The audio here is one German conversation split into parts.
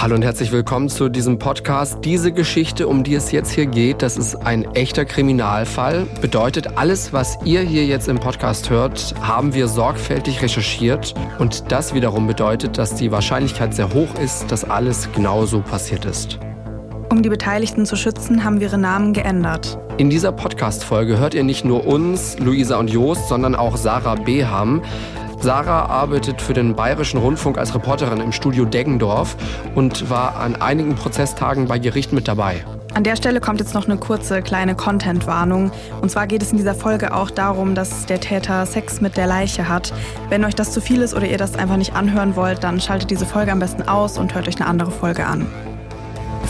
Hallo und herzlich willkommen zu diesem Podcast. Diese Geschichte, um die es jetzt hier geht, das ist ein echter Kriminalfall. Bedeutet, alles, was ihr hier jetzt im Podcast hört, haben wir sorgfältig recherchiert. Und das wiederum bedeutet, dass die Wahrscheinlichkeit sehr hoch ist, dass alles genauso passiert ist. Um die Beteiligten zu schützen, haben wir ihre Namen geändert. In dieser Podcast-Folge hört ihr nicht nur uns, Luisa und Joost, sondern auch Sarah Beham. Sarah arbeitet für den Bayerischen Rundfunk als Reporterin im Studio Deggendorf und war an einigen Prozesstagen bei Gericht mit dabei. An der Stelle kommt jetzt noch eine kurze kleine Content-Warnung. Und zwar geht es in dieser Folge auch darum, dass der Täter Sex mit der Leiche hat. Wenn euch das zu viel ist oder ihr das einfach nicht anhören wollt, dann schaltet diese Folge am besten aus und hört euch eine andere Folge an.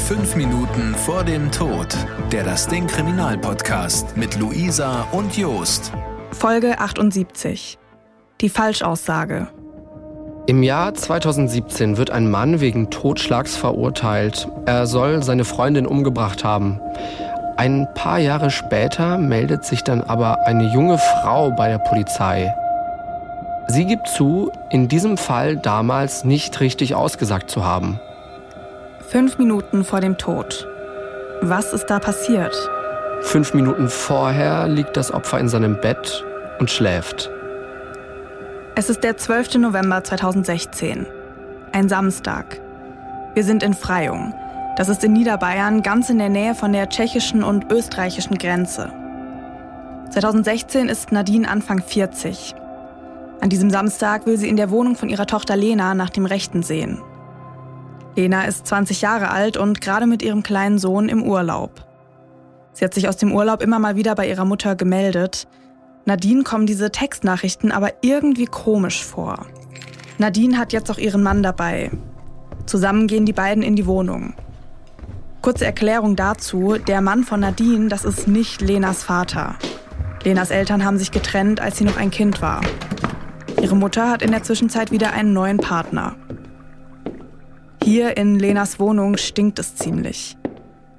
Fünf Minuten vor dem Tod. Der Das Ding Kriminalpodcast mit Luisa und Jost. Folge 78. Die Falschaussage. Im Jahr 2017 wird ein Mann wegen Totschlags verurteilt. Er soll seine Freundin umgebracht haben. Ein paar Jahre später meldet sich dann aber eine junge Frau bei der Polizei. Sie gibt zu, in diesem Fall damals nicht richtig ausgesagt zu haben. Fünf Minuten vor dem Tod. Was ist da passiert? Fünf Minuten vorher liegt das Opfer in seinem Bett und schläft. Es ist der 12. November 2016. Ein Samstag. Wir sind in Freyung. Das ist in Niederbayern, ganz in der Nähe von der tschechischen und österreichischen Grenze. 2016 ist Nadine Anfang 40. An diesem Samstag will sie in der Wohnung von ihrer Tochter Lena nach dem Rechten sehen. Lena ist 20 Jahre alt und gerade mit ihrem kleinen Sohn im Urlaub. Sie hat sich aus dem Urlaub immer mal wieder bei ihrer Mutter gemeldet, Nadine kommen diese Textnachrichten aber irgendwie komisch vor. Nadine hat jetzt auch ihren Mann dabei. Zusammen gehen die beiden in die Wohnung. Kurze Erklärung dazu, der Mann von Nadine, das ist nicht Lenas Vater. Lenas Eltern haben sich getrennt, als sie noch ein Kind war. Ihre Mutter hat in der Zwischenzeit wieder einen neuen Partner. Hier in Lenas Wohnung stinkt es ziemlich.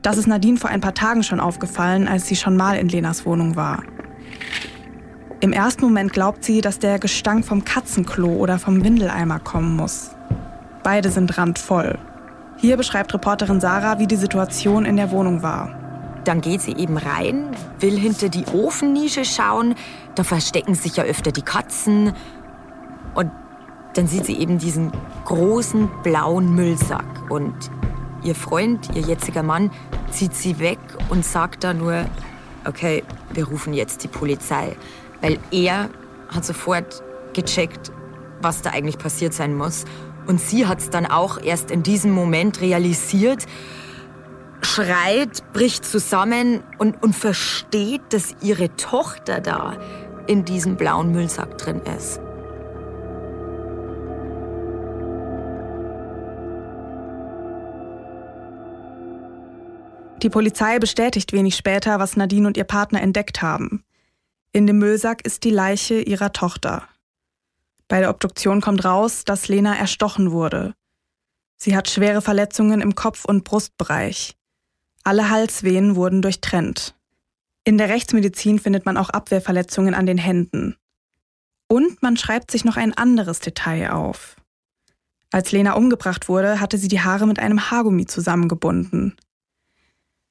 Das ist Nadine vor ein paar Tagen schon aufgefallen, als sie schon mal in Lenas Wohnung war. Im ersten Moment glaubt sie, dass der Gestank vom Katzenklo oder vom Windeleimer kommen muss. Beide sind randvoll. Hier beschreibt Reporterin Sarah, wie die Situation in der Wohnung war. Dann geht sie eben rein, will hinter die Ofennische schauen. Da verstecken sich ja öfter die Katzen. Und dann sieht sie eben diesen großen blauen Müllsack. Und ihr Freund, ihr jetziger Mann, zieht sie weg und sagt da nur, okay, wir rufen jetzt die Polizei. Weil er hat sofort gecheckt, was da eigentlich passiert sein muss. Und sie hat es dann auch erst in diesem Moment realisiert, schreit, bricht zusammen und, und versteht, dass ihre Tochter da in diesem blauen Müllsack drin ist. Die Polizei bestätigt wenig später, was Nadine und ihr Partner entdeckt haben. In dem Müllsack ist die Leiche ihrer Tochter. Bei der Obduktion kommt raus, dass Lena erstochen wurde. Sie hat schwere Verletzungen im Kopf- und Brustbereich. Alle Halsvenen wurden durchtrennt. In der Rechtsmedizin findet man auch Abwehrverletzungen an den Händen. Und man schreibt sich noch ein anderes Detail auf. Als Lena umgebracht wurde, hatte sie die Haare mit einem Haargummi zusammengebunden.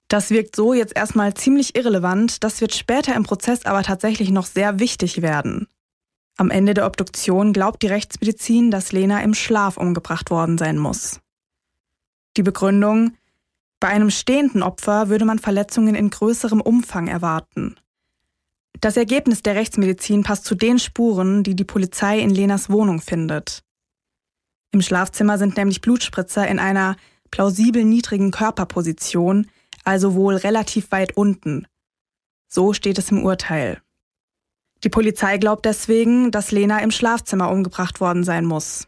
Das wirkt so jetzt erstmal ziemlich irrelevant, das wird später im Prozess aber tatsächlich noch sehr wichtig werden. Am Ende der Obduktion glaubt die Rechtsmedizin, dass Lena im Schlaf umgebracht worden sein muss. Die Begründung, bei einem stehenden Opfer würde man Verletzungen in größerem Umfang erwarten. Das Ergebnis der Rechtsmedizin passt zu den Spuren, die die Polizei in Lenas Wohnung findet. Im Schlafzimmer sind nämlich Blutspritzer in einer plausibel niedrigen Körperposition, also wohl relativ weit unten. So steht es im Urteil. Die Polizei glaubt deswegen, dass Lena im Schlafzimmer umgebracht worden sein muss.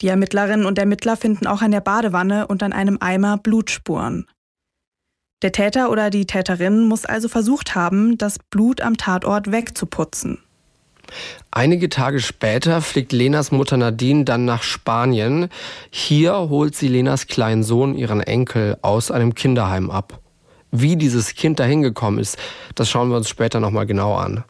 Die Ermittlerinnen und Ermittler finden auch an der Badewanne und an einem Eimer Blutspuren. Der Täter oder die Täterin muss also versucht haben, das Blut am Tatort wegzuputzen. Einige Tage später fliegt Lenas Mutter Nadine dann nach Spanien. Hier holt sie Lenas kleinen Sohn, ihren Enkel, aus einem Kinderheim ab. Wie dieses Kind dahin gekommen ist, das schauen wir uns später nochmal genau an.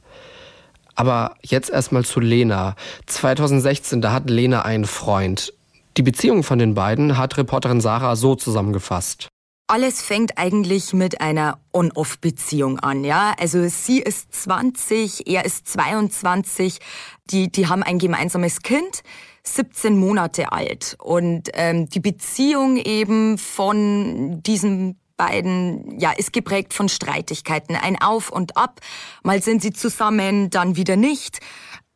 Aber jetzt erstmal zu Lena. 2016, da hat Lena einen Freund. Die Beziehung von den beiden hat Reporterin Sarah so zusammengefasst. Alles fängt eigentlich mit einer On-Off-Beziehung an, ja. Also sie ist 20, er ist 22. Die, die haben ein gemeinsames Kind, 17 Monate alt. Und ähm, die Beziehung eben von diesen beiden, ja, ist geprägt von Streitigkeiten. Ein Auf und Ab. Mal sind sie zusammen, dann wieder nicht.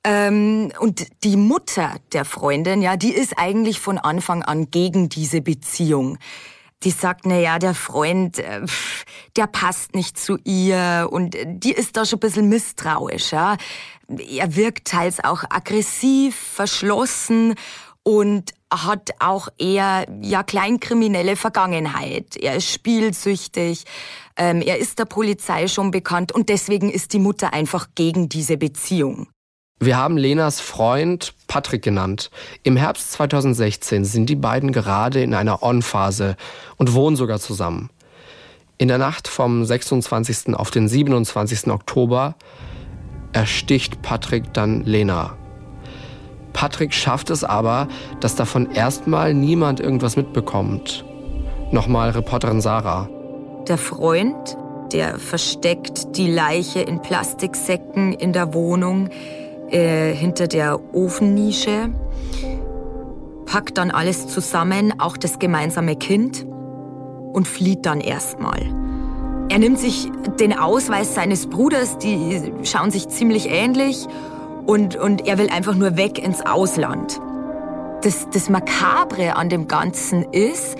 Ähm, und die Mutter der Freundin, ja, die ist eigentlich von Anfang an gegen diese Beziehung die sagt, na ja, der Freund, äh, der passt nicht zu ihr und die ist da schon ein bisschen misstrauisch, ja. Er wirkt teils auch aggressiv, verschlossen und hat auch eher ja kleinkriminelle Vergangenheit. Er ist spielsüchtig, ähm, er ist der Polizei schon bekannt und deswegen ist die Mutter einfach gegen diese Beziehung. Wir haben Lenas Freund Patrick genannt. Im Herbst 2016 sind die beiden gerade in einer On-Phase und wohnen sogar zusammen. In der Nacht vom 26. auf den 27. Oktober ersticht Patrick dann Lena. Patrick schafft es aber, dass davon erstmal niemand irgendwas mitbekommt. Nochmal Reporterin Sarah. Der Freund, der versteckt die Leiche in Plastiksäcken in der Wohnung, äh, hinter der Ofennische, packt dann alles zusammen, auch das gemeinsame Kind, und flieht dann erstmal. Er nimmt sich den Ausweis seines Bruders, die schauen sich ziemlich ähnlich, und, und er will einfach nur weg ins Ausland. Das, das Makabre an dem Ganzen ist,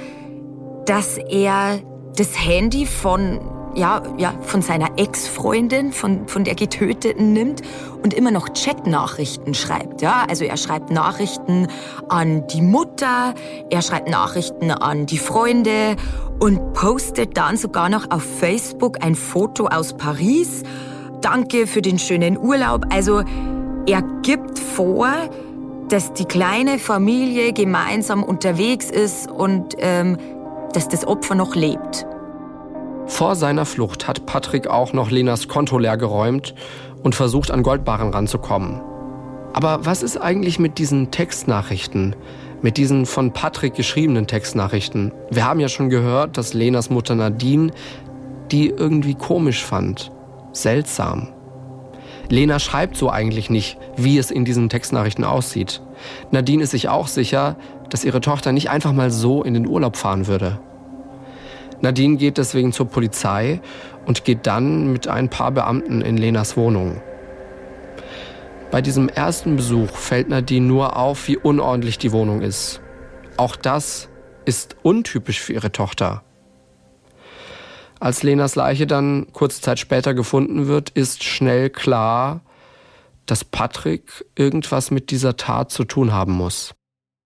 dass er das Handy von ja, ja, von seiner Ex-Freundin, von, von der Getöteten nimmt und immer noch Chat-Nachrichten schreibt. Ja, also er schreibt Nachrichten an die Mutter, er schreibt Nachrichten an die Freunde und postet dann sogar noch auf Facebook ein Foto aus Paris. Danke für den schönen Urlaub. Also er gibt vor, dass die kleine Familie gemeinsam unterwegs ist und ähm, dass das Opfer noch lebt. Vor seiner Flucht hat Patrick auch noch Lenas Konto leergeräumt und versucht, an Goldbarren ranzukommen. Aber was ist eigentlich mit diesen Textnachrichten? Mit diesen von Patrick geschriebenen Textnachrichten? Wir haben ja schon gehört, dass Lenas Mutter Nadine die irgendwie komisch fand. Seltsam. Lena schreibt so eigentlich nicht, wie es in diesen Textnachrichten aussieht. Nadine ist sich auch sicher, dass ihre Tochter nicht einfach mal so in den Urlaub fahren würde. Nadine geht deswegen zur Polizei und geht dann mit ein paar Beamten in Lenas Wohnung. Bei diesem ersten Besuch fällt Nadine nur auf, wie unordentlich die Wohnung ist. Auch das ist untypisch für ihre Tochter. Als Lenas Leiche dann kurze Zeit später gefunden wird, ist schnell klar, dass Patrick irgendwas mit dieser Tat zu tun haben muss.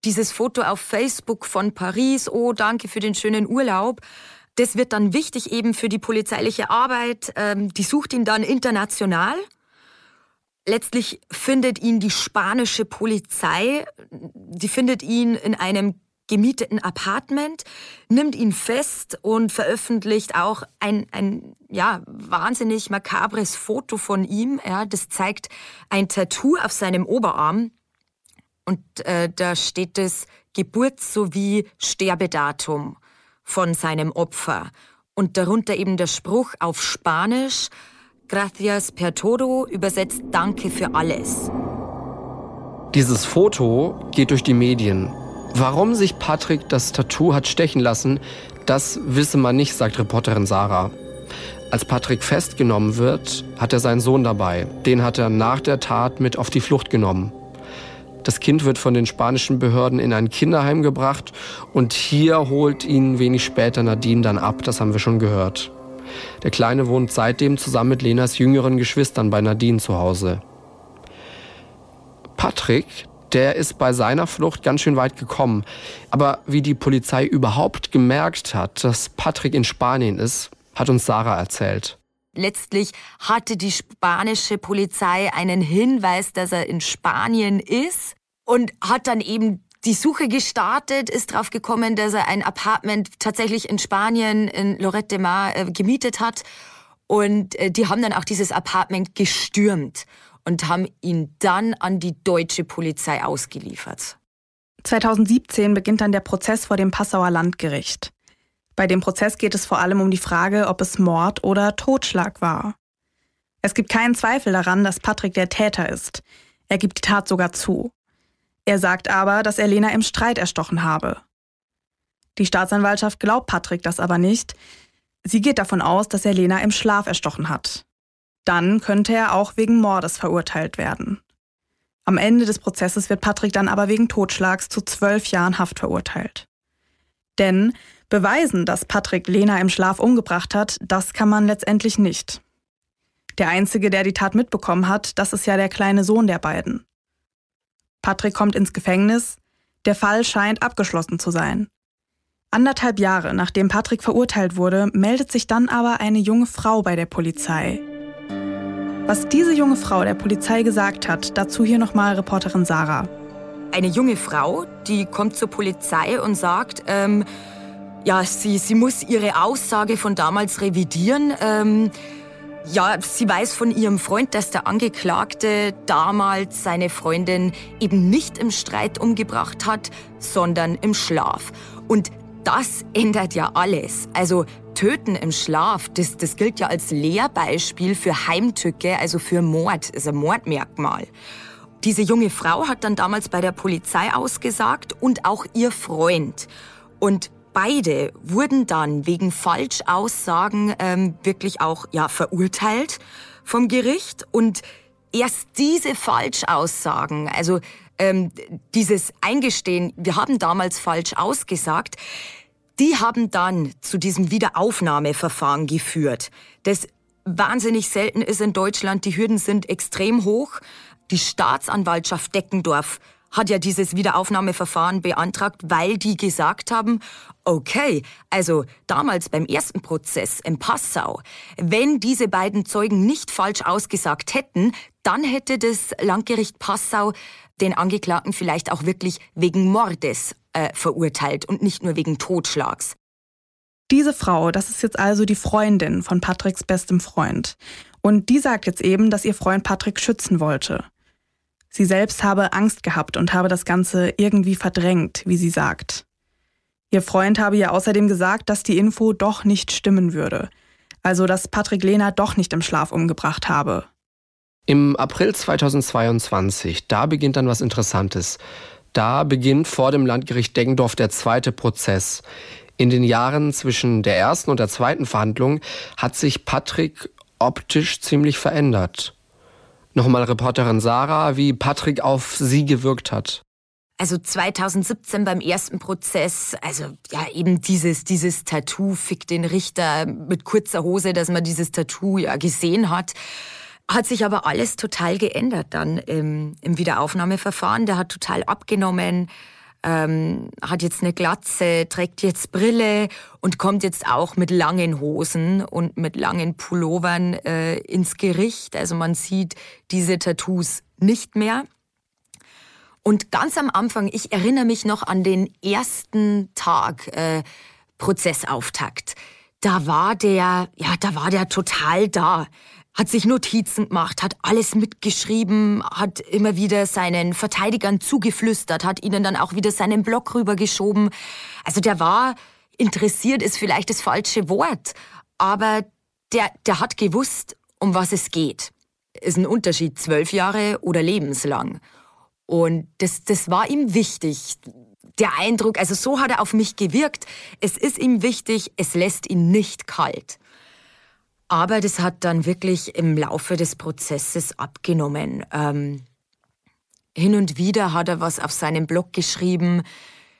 Dieses Foto auf Facebook von Paris, oh danke für den schönen Urlaub, das wird dann wichtig eben für die polizeiliche Arbeit. Ähm, die sucht ihn dann international. Letztlich findet ihn die spanische Polizei. Die findet ihn in einem gemieteten Apartment, nimmt ihn fest und veröffentlicht auch ein, ein ja, wahnsinnig makabres Foto von ihm. Ja, das zeigt ein Tattoo auf seinem Oberarm. Und äh, da steht das Geburts- sowie Sterbedatum von seinem Opfer und darunter eben der Spruch auf Spanisch Gracias per todo, übersetzt Danke für alles. Dieses Foto geht durch die Medien. Warum sich Patrick das Tattoo hat stechen lassen, das wisse man nicht, sagt Reporterin Sarah. Als Patrick festgenommen wird, hat er seinen Sohn dabei. Den hat er nach der Tat mit auf die Flucht genommen. Das Kind wird von den spanischen Behörden in ein Kinderheim gebracht und hier holt ihn wenig später Nadine dann ab, das haben wir schon gehört. Der Kleine wohnt seitdem zusammen mit Lenas jüngeren Geschwistern bei Nadine zu Hause. Patrick, der ist bei seiner Flucht ganz schön weit gekommen. Aber wie die Polizei überhaupt gemerkt hat, dass Patrick in Spanien ist, hat uns Sarah erzählt. Letztlich hatte die spanische Polizei einen Hinweis, dass er in Spanien ist und hat dann eben die Suche gestartet, ist drauf gekommen, dass er ein Apartment tatsächlich in Spanien, in Lorette de Mar, äh, gemietet hat. Und äh, die haben dann auch dieses Apartment gestürmt und haben ihn dann an die deutsche Polizei ausgeliefert. 2017 beginnt dann der Prozess vor dem Passauer Landgericht. Bei dem Prozess geht es vor allem um die Frage, ob es Mord oder Totschlag war. Es gibt keinen Zweifel daran, dass Patrick der Täter ist. Er gibt die Tat sogar zu. Er sagt aber, dass er Lena im Streit erstochen habe. Die Staatsanwaltschaft glaubt Patrick das aber nicht. Sie geht davon aus, dass er Lena im Schlaf erstochen hat. Dann könnte er auch wegen Mordes verurteilt werden. Am Ende des Prozesses wird Patrick dann aber wegen Totschlags zu zwölf Jahren Haft verurteilt. Denn beweisen, dass Patrick Lena im Schlaf umgebracht hat, das kann man letztendlich nicht. Der Einzige, der die Tat mitbekommen hat, das ist ja der kleine Sohn der beiden. Patrick kommt ins Gefängnis, der Fall scheint abgeschlossen zu sein. Anderthalb Jahre nachdem Patrick verurteilt wurde, meldet sich dann aber eine junge Frau bei der Polizei. Was diese junge Frau der Polizei gesagt hat, dazu hier nochmal Reporterin Sarah. Eine junge Frau, die kommt zur Polizei und sagt, ähm, ja, sie, sie muss ihre Aussage von damals revidieren. Ähm, ja, sie weiß von ihrem Freund, dass der Angeklagte damals seine Freundin eben nicht im Streit umgebracht hat, sondern im Schlaf. Und das ändert ja alles. Also Töten im Schlaf, das, das gilt ja als Lehrbeispiel für Heimtücke, also für Mord, ist ein Mordmerkmal. Diese junge Frau hat dann damals bei der Polizei ausgesagt und auch ihr Freund. Und beide wurden dann wegen Falschaussagen ähm, wirklich auch ja, verurteilt vom Gericht. Und erst diese Falschaussagen, also ähm, dieses Eingestehen, wir haben damals falsch ausgesagt, die haben dann zu diesem Wiederaufnahmeverfahren geführt, das wahnsinnig selten ist in Deutschland. Die Hürden sind extrem hoch. Die Staatsanwaltschaft Deckendorf hat ja dieses Wiederaufnahmeverfahren beantragt, weil die gesagt haben, okay, also damals beim ersten Prozess in Passau, wenn diese beiden Zeugen nicht falsch ausgesagt hätten, dann hätte das Landgericht Passau den Angeklagten vielleicht auch wirklich wegen Mordes äh, verurteilt und nicht nur wegen Totschlags. Diese Frau, das ist jetzt also die Freundin von Patricks bestem Freund. Und die sagt jetzt eben, dass ihr Freund Patrick schützen wollte. Sie selbst habe Angst gehabt und habe das Ganze irgendwie verdrängt, wie sie sagt. Ihr Freund habe ihr außerdem gesagt, dass die Info doch nicht stimmen würde. Also, dass Patrick Lena doch nicht im Schlaf umgebracht habe. Im April 2022, da beginnt dann was Interessantes. Da beginnt vor dem Landgericht Deggendorf der zweite Prozess. In den Jahren zwischen der ersten und der zweiten Verhandlung hat sich Patrick optisch ziemlich verändert. Nochmal Reporterin Sarah, wie Patrick auf sie gewirkt hat. Also 2017 beim ersten Prozess, also ja eben dieses, dieses Tattoo fickt den Richter mit kurzer Hose, dass man dieses Tattoo ja gesehen hat. Hat sich aber alles total geändert dann im, im Wiederaufnahmeverfahren. Der hat total abgenommen, ähm, hat jetzt eine Glatze, trägt jetzt Brille und kommt jetzt auch mit langen Hosen und mit langen Pullovern äh, ins Gericht. Also man sieht diese Tattoos nicht mehr. Und ganz am Anfang, ich erinnere mich noch an den ersten Tag äh, Prozessauftakt. Da war der, ja, da war der total da hat sich Notizen gemacht, hat alles mitgeschrieben, hat immer wieder seinen Verteidigern zugeflüstert, hat ihnen dann auch wieder seinen Block rübergeschoben. Also der war interessiert, ist vielleicht das falsche Wort, aber der, der hat gewusst, um was es geht. Ist ein Unterschied, zwölf Jahre oder lebenslang. Und das, das war ihm wichtig. Der Eindruck, also so hat er auf mich gewirkt. Es ist ihm wichtig, es lässt ihn nicht kalt. Aber das hat dann wirklich im Laufe des Prozesses abgenommen. Ähm, hin und wieder hat er was auf seinem Blog geschrieben.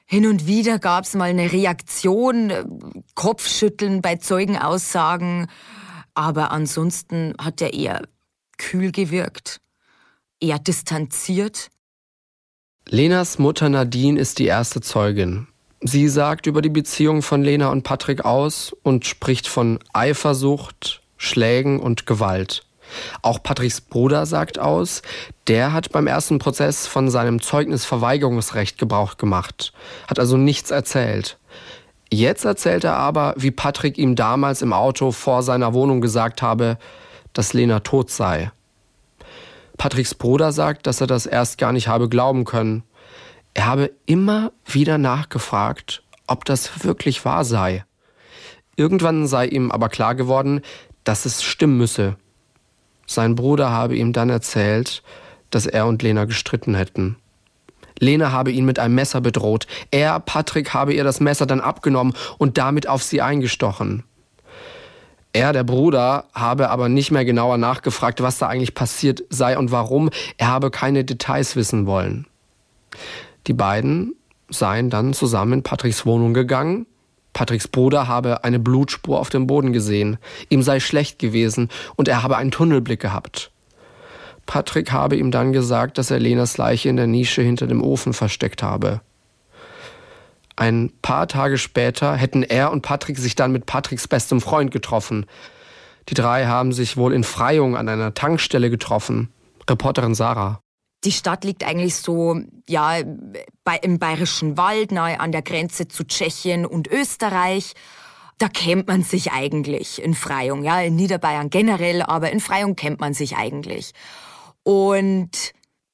Hin und wieder gab es mal eine Reaktion, äh, Kopfschütteln bei Zeugenaussagen. Aber ansonsten hat er eher kühl gewirkt, eher distanziert. Lenas Mutter Nadine ist die erste Zeugin. Sie sagt über die Beziehung von Lena und Patrick aus und spricht von Eifersucht, Schlägen und Gewalt. Auch Patricks Bruder sagt aus, der hat beim ersten Prozess von seinem Zeugnisverweigerungsrecht Gebrauch gemacht, hat also nichts erzählt. Jetzt erzählt er aber, wie Patrick ihm damals im Auto vor seiner Wohnung gesagt habe, dass Lena tot sei. Patricks Bruder sagt, dass er das erst gar nicht habe glauben können. Er habe immer wieder nachgefragt, ob das wirklich wahr sei. Irgendwann sei ihm aber klar geworden, dass es stimmen müsse. Sein Bruder habe ihm dann erzählt, dass er und Lena gestritten hätten. Lena habe ihn mit einem Messer bedroht. Er, Patrick, habe ihr das Messer dann abgenommen und damit auf sie eingestochen. Er, der Bruder, habe aber nicht mehr genauer nachgefragt, was da eigentlich passiert sei und warum. Er habe keine Details wissen wollen. Die beiden seien dann zusammen in Patricks Wohnung gegangen. Patricks Bruder habe eine Blutspur auf dem Boden gesehen. Ihm sei schlecht gewesen und er habe einen Tunnelblick gehabt. Patrick habe ihm dann gesagt, dass er Lenas Leiche in der Nische hinter dem Ofen versteckt habe. Ein paar Tage später hätten er und Patrick sich dann mit Patricks bestem Freund getroffen. Die drei haben sich wohl in Freyung an einer Tankstelle getroffen. Reporterin Sarah. Die Stadt liegt eigentlich so, ja, bei, im Bayerischen Wald, nahe an der Grenze zu Tschechien und Österreich. Da kennt man sich eigentlich in Freyung, ja, in Niederbayern generell, aber in Freyung kennt man sich eigentlich. Und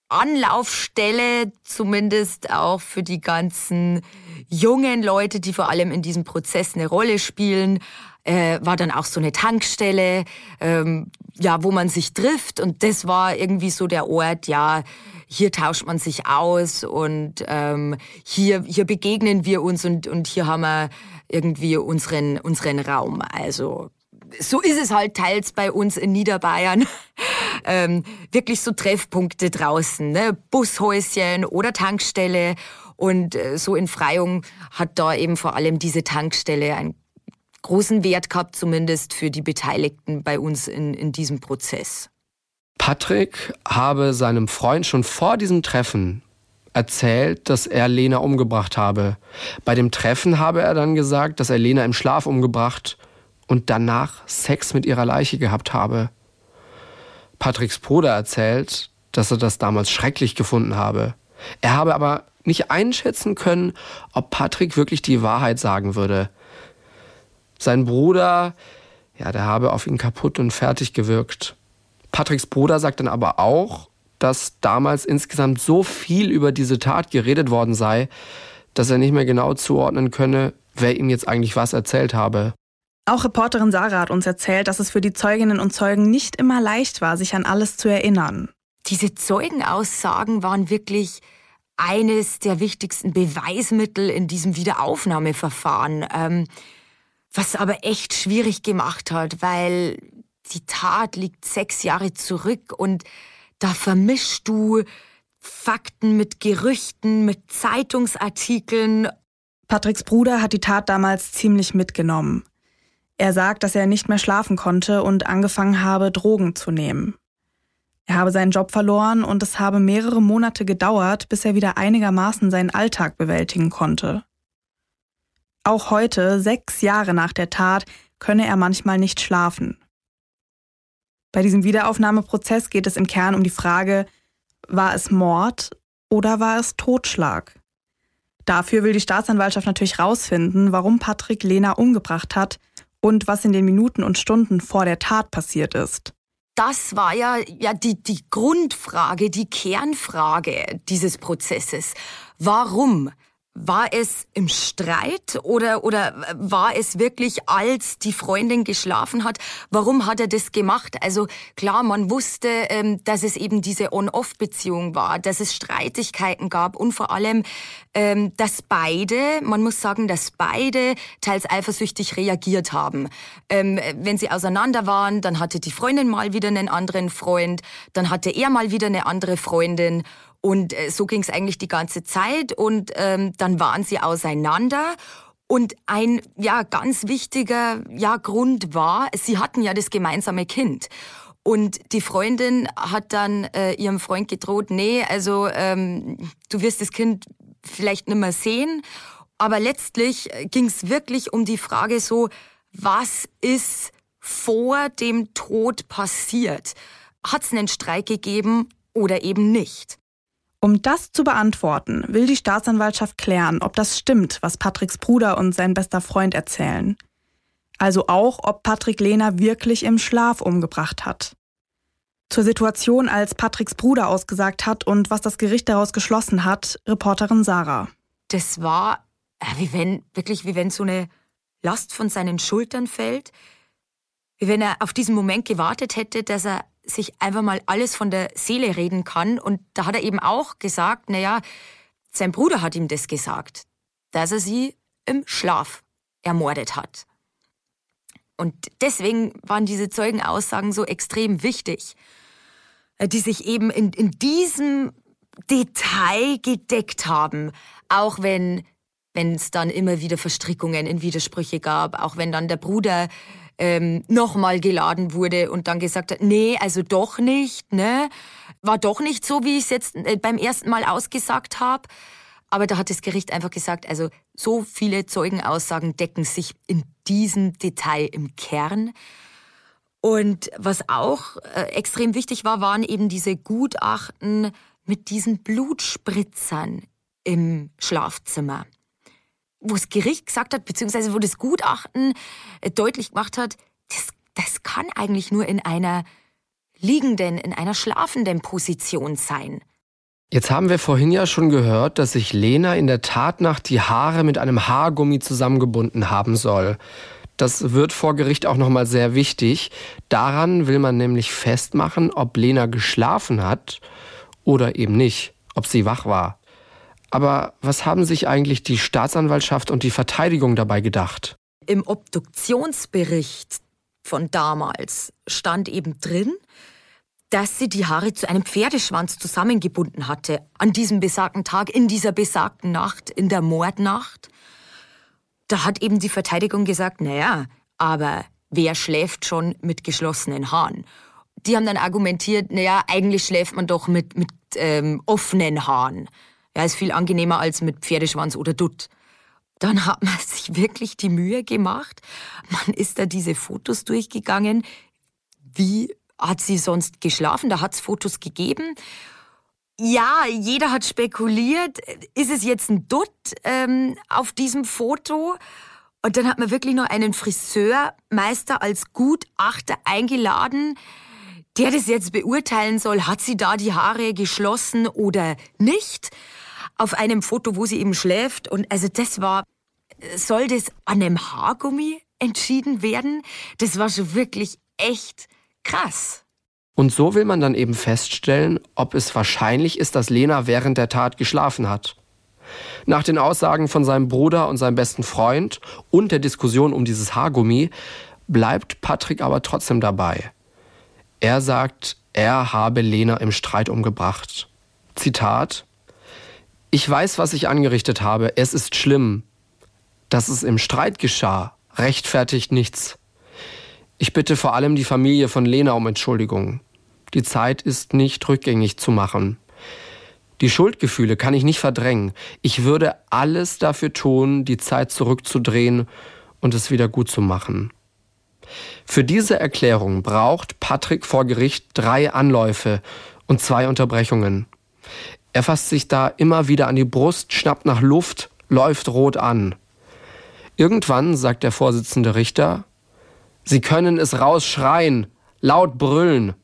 Anlaufstelle, zumindest auch für die ganzen jungen Leute, die vor allem in diesem Prozess eine Rolle spielen, äh, war dann auch so eine Tankstelle, ähm, ja, wo man sich trifft. Und das war irgendwie so der Ort, ja, hier tauscht man sich aus und ähm, hier, hier begegnen wir uns und, und hier haben wir irgendwie unseren, unseren Raum. Also so ist es halt teils bei uns in Niederbayern. ähm, wirklich so Treffpunkte draußen, ne? Bushäuschen oder Tankstelle. Und äh, so in Freyung hat da eben vor allem diese Tankstelle einen großen Wert gehabt, zumindest für die Beteiligten bei uns in, in diesem Prozess. Patrick habe seinem Freund schon vor diesem Treffen erzählt, dass er Lena umgebracht habe. Bei dem Treffen habe er dann gesagt, dass er Lena im Schlaf umgebracht und danach Sex mit ihrer Leiche gehabt habe. Patricks Bruder erzählt, dass er das damals schrecklich gefunden habe. Er habe aber nicht einschätzen können, ob Patrick wirklich die Wahrheit sagen würde. Sein Bruder, ja, der habe auf ihn kaputt und fertig gewirkt. Patricks Bruder sagt dann aber auch, dass damals insgesamt so viel über diese Tat geredet worden sei, dass er nicht mehr genau zuordnen könne, wer ihm jetzt eigentlich was erzählt habe. Auch Reporterin Sarah hat uns erzählt, dass es für die Zeuginnen und Zeugen nicht immer leicht war, sich an alles zu erinnern. Diese Zeugenaussagen waren wirklich eines der wichtigsten Beweismittel in diesem Wiederaufnahmeverfahren, ähm, was aber echt schwierig gemacht hat, weil die Tat liegt sechs Jahre zurück und da vermischst du Fakten mit Gerüchten, mit Zeitungsartikeln. Patricks Bruder hat die Tat damals ziemlich mitgenommen. Er sagt, dass er nicht mehr schlafen konnte und angefangen habe, Drogen zu nehmen. Er habe seinen Job verloren und es habe mehrere Monate gedauert, bis er wieder einigermaßen seinen Alltag bewältigen konnte. Auch heute, sechs Jahre nach der Tat, könne er manchmal nicht schlafen. Bei diesem Wiederaufnahmeprozess geht es im Kern um die Frage, war es Mord oder war es Totschlag? Dafür will die Staatsanwaltschaft natürlich rausfinden, warum Patrick Lena umgebracht hat und was in den Minuten und Stunden vor der Tat passiert ist. Das war ja, ja die, die Grundfrage, die Kernfrage dieses Prozesses. Warum war es im Streit oder, oder war es wirklich, als die Freundin geschlafen hat? Warum hat er das gemacht? Also klar, man wusste, ähm, dass es eben diese On-Off-Beziehung war, dass es Streitigkeiten gab und vor allem, ähm, dass beide, man muss sagen, dass beide teils eifersüchtig reagiert haben. Ähm, wenn sie auseinander waren, dann hatte die Freundin mal wieder einen anderen Freund, dann hatte er mal wieder eine andere Freundin und äh, so ging es eigentlich die ganze Zeit. Und ähm, dann waren sie auseinander. Und ein ja ganz wichtiger ja Grund war, sie hatten ja das gemeinsame Kind. Und die Freundin hat dann äh, ihrem Freund gedroht, nee, also ähm, du wirst das Kind vielleicht nicht mehr sehen. Aber letztlich äh, ging es wirklich um die Frage so, was ist vor dem Tod passiert? Hat es einen Streik gegeben oder eben nicht? Um das zu beantworten, will die Staatsanwaltschaft klären, ob das stimmt, was Patricks Bruder und sein bester Freund erzählen. Also auch, ob Patrick Lehner wirklich im Schlaf umgebracht hat. Zur Situation, als Patricks Bruder ausgesagt hat und was das Gericht daraus geschlossen hat, Reporterin Sarah. Das war, wie wenn, wirklich, wie wenn so eine Last von seinen Schultern fällt. Wie wenn er auf diesen Moment gewartet hätte, dass er sich einfach mal alles von der Seele reden kann. Und da hat er eben auch gesagt, naja, sein Bruder hat ihm das gesagt, dass er sie im Schlaf ermordet hat. Und deswegen waren diese Zeugenaussagen so extrem wichtig, äh, die sich eben in, in diesem Detail gedeckt haben, auch wenn wenn es dann immer wieder Verstrickungen in Widersprüche gab, auch wenn dann der Bruder ähm, nochmal geladen wurde und dann gesagt hat, nee, also doch nicht, ne? War doch nicht so, wie ich es jetzt äh, beim ersten Mal ausgesagt habe. Aber da hat das Gericht einfach gesagt, also so viele Zeugenaussagen decken sich in diesem Detail im Kern. Und was auch äh, extrem wichtig war, waren eben diese Gutachten mit diesen Blutspritzern im Schlafzimmer. Wo das Gericht gesagt hat, beziehungsweise wo das Gutachten äh, deutlich gemacht hat, das, das kann eigentlich nur in einer liegenden, in einer schlafenden Position sein. Jetzt haben wir vorhin ja schon gehört, dass sich Lena in der Tatnacht die Haare mit einem Haargummi zusammengebunden haben soll. Das wird vor Gericht auch nochmal sehr wichtig. Daran will man nämlich festmachen, ob Lena geschlafen hat oder eben nicht, ob sie wach war. Aber was haben sich eigentlich die Staatsanwaltschaft und die Verteidigung dabei gedacht? Im Obduktionsbericht von damals stand eben drin, dass sie die Haare zu einem Pferdeschwanz zusammengebunden hatte, an diesem besagten Tag, in dieser besagten Nacht, in der Mordnacht. Da hat eben die Verteidigung gesagt, naja, aber wer schläft schon mit geschlossenen Haaren? Die haben dann argumentiert, naja, eigentlich schläft man doch mit, mit ähm, offenen Haaren. Ja, ist viel angenehmer als mit Pferdeschwanz oder Dutt. Dann hat man sich wirklich die Mühe gemacht. Man ist da diese Fotos durchgegangen, wie hat sie sonst geschlafen? Da hat es Fotos gegeben. Ja, jeder hat spekuliert, ist es jetzt ein Dutt ähm, auf diesem Foto? Und dann hat man wirklich noch einen Friseurmeister als Gutachter eingeladen, der das jetzt beurteilen soll, hat sie da die Haare geschlossen oder nicht? Auf einem Foto, wo sie eben schläft. Und also das war, soll das an einem Haargummi entschieden werden? Das war schon wirklich echt Krass. Und so will man dann eben feststellen, ob es wahrscheinlich ist, dass Lena während der Tat geschlafen hat. Nach den Aussagen von seinem Bruder und seinem besten Freund und der Diskussion um dieses Haargummi bleibt Patrick aber trotzdem dabei. Er sagt, er habe Lena im Streit umgebracht. Zitat Ich weiß, was ich angerichtet habe, es ist schlimm. Dass es im Streit geschah, rechtfertigt nichts. Ich bitte vor allem die Familie von Lena um Entschuldigung. Die Zeit ist nicht rückgängig zu machen. Die Schuldgefühle kann ich nicht verdrängen. Ich würde alles dafür tun, die Zeit zurückzudrehen und es wieder gut zu machen. Für diese Erklärung braucht Patrick vor Gericht drei Anläufe und zwei Unterbrechungen. Er fasst sich da immer wieder an die Brust, schnappt nach Luft, läuft rot an. Irgendwann sagt der Vorsitzende Richter, Sie können es rausschreien, laut brüllen,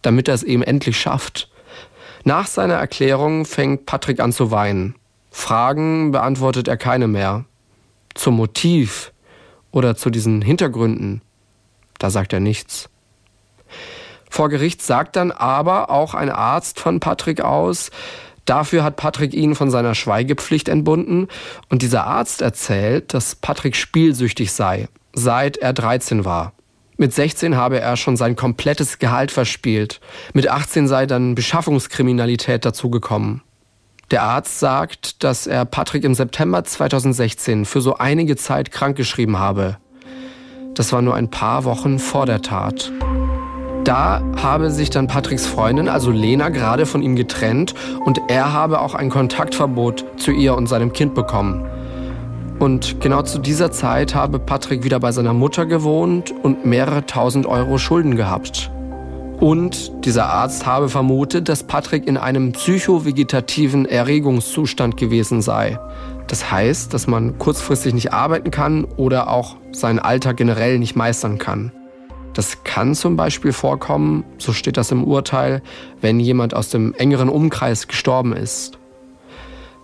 damit er es eben endlich schafft. Nach seiner Erklärung fängt Patrick an zu weinen. Fragen beantwortet er keine mehr. Zum Motiv oder zu diesen Hintergründen, da sagt er nichts. Vor Gericht sagt dann aber auch ein Arzt von Patrick aus, dafür hat Patrick ihn von seiner Schweigepflicht entbunden und dieser Arzt erzählt, dass Patrick spielsüchtig sei seit er 13 war. Mit 16 habe er schon sein komplettes Gehalt verspielt. Mit 18 sei dann Beschaffungskriminalität dazugekommen. Der Arzt sagt, dass er Patrick im September 2016 für so einige Zeit krankgeschrieben habe. Das war nur ein paar Wochen vor der Tat. Da habe sich dann Patricks Freundin, also Lena, gerade von ihm getrennt und er habe auch ein Kontaktverbot zu ihr und seinem Kind bekommen. Und genau zu dieser Zeit habe Patrick wieder bei seiner Mutter gewohnt und mehrere tausend Euro Schulden gehabt. Und dieser Arzt habe vermutet, dass Patrick in einem psychovegetativen Erregungszustand gewesen sei. Das heißt, dass man kurzfristig nicht arbeiten kann oder auch seinen Alltag generell nicht meistern kann. Das kann zum Beispiel vorkommen, so steht das im Urteil, wenn jemand aus dem engeren Umkreis gestorben ist.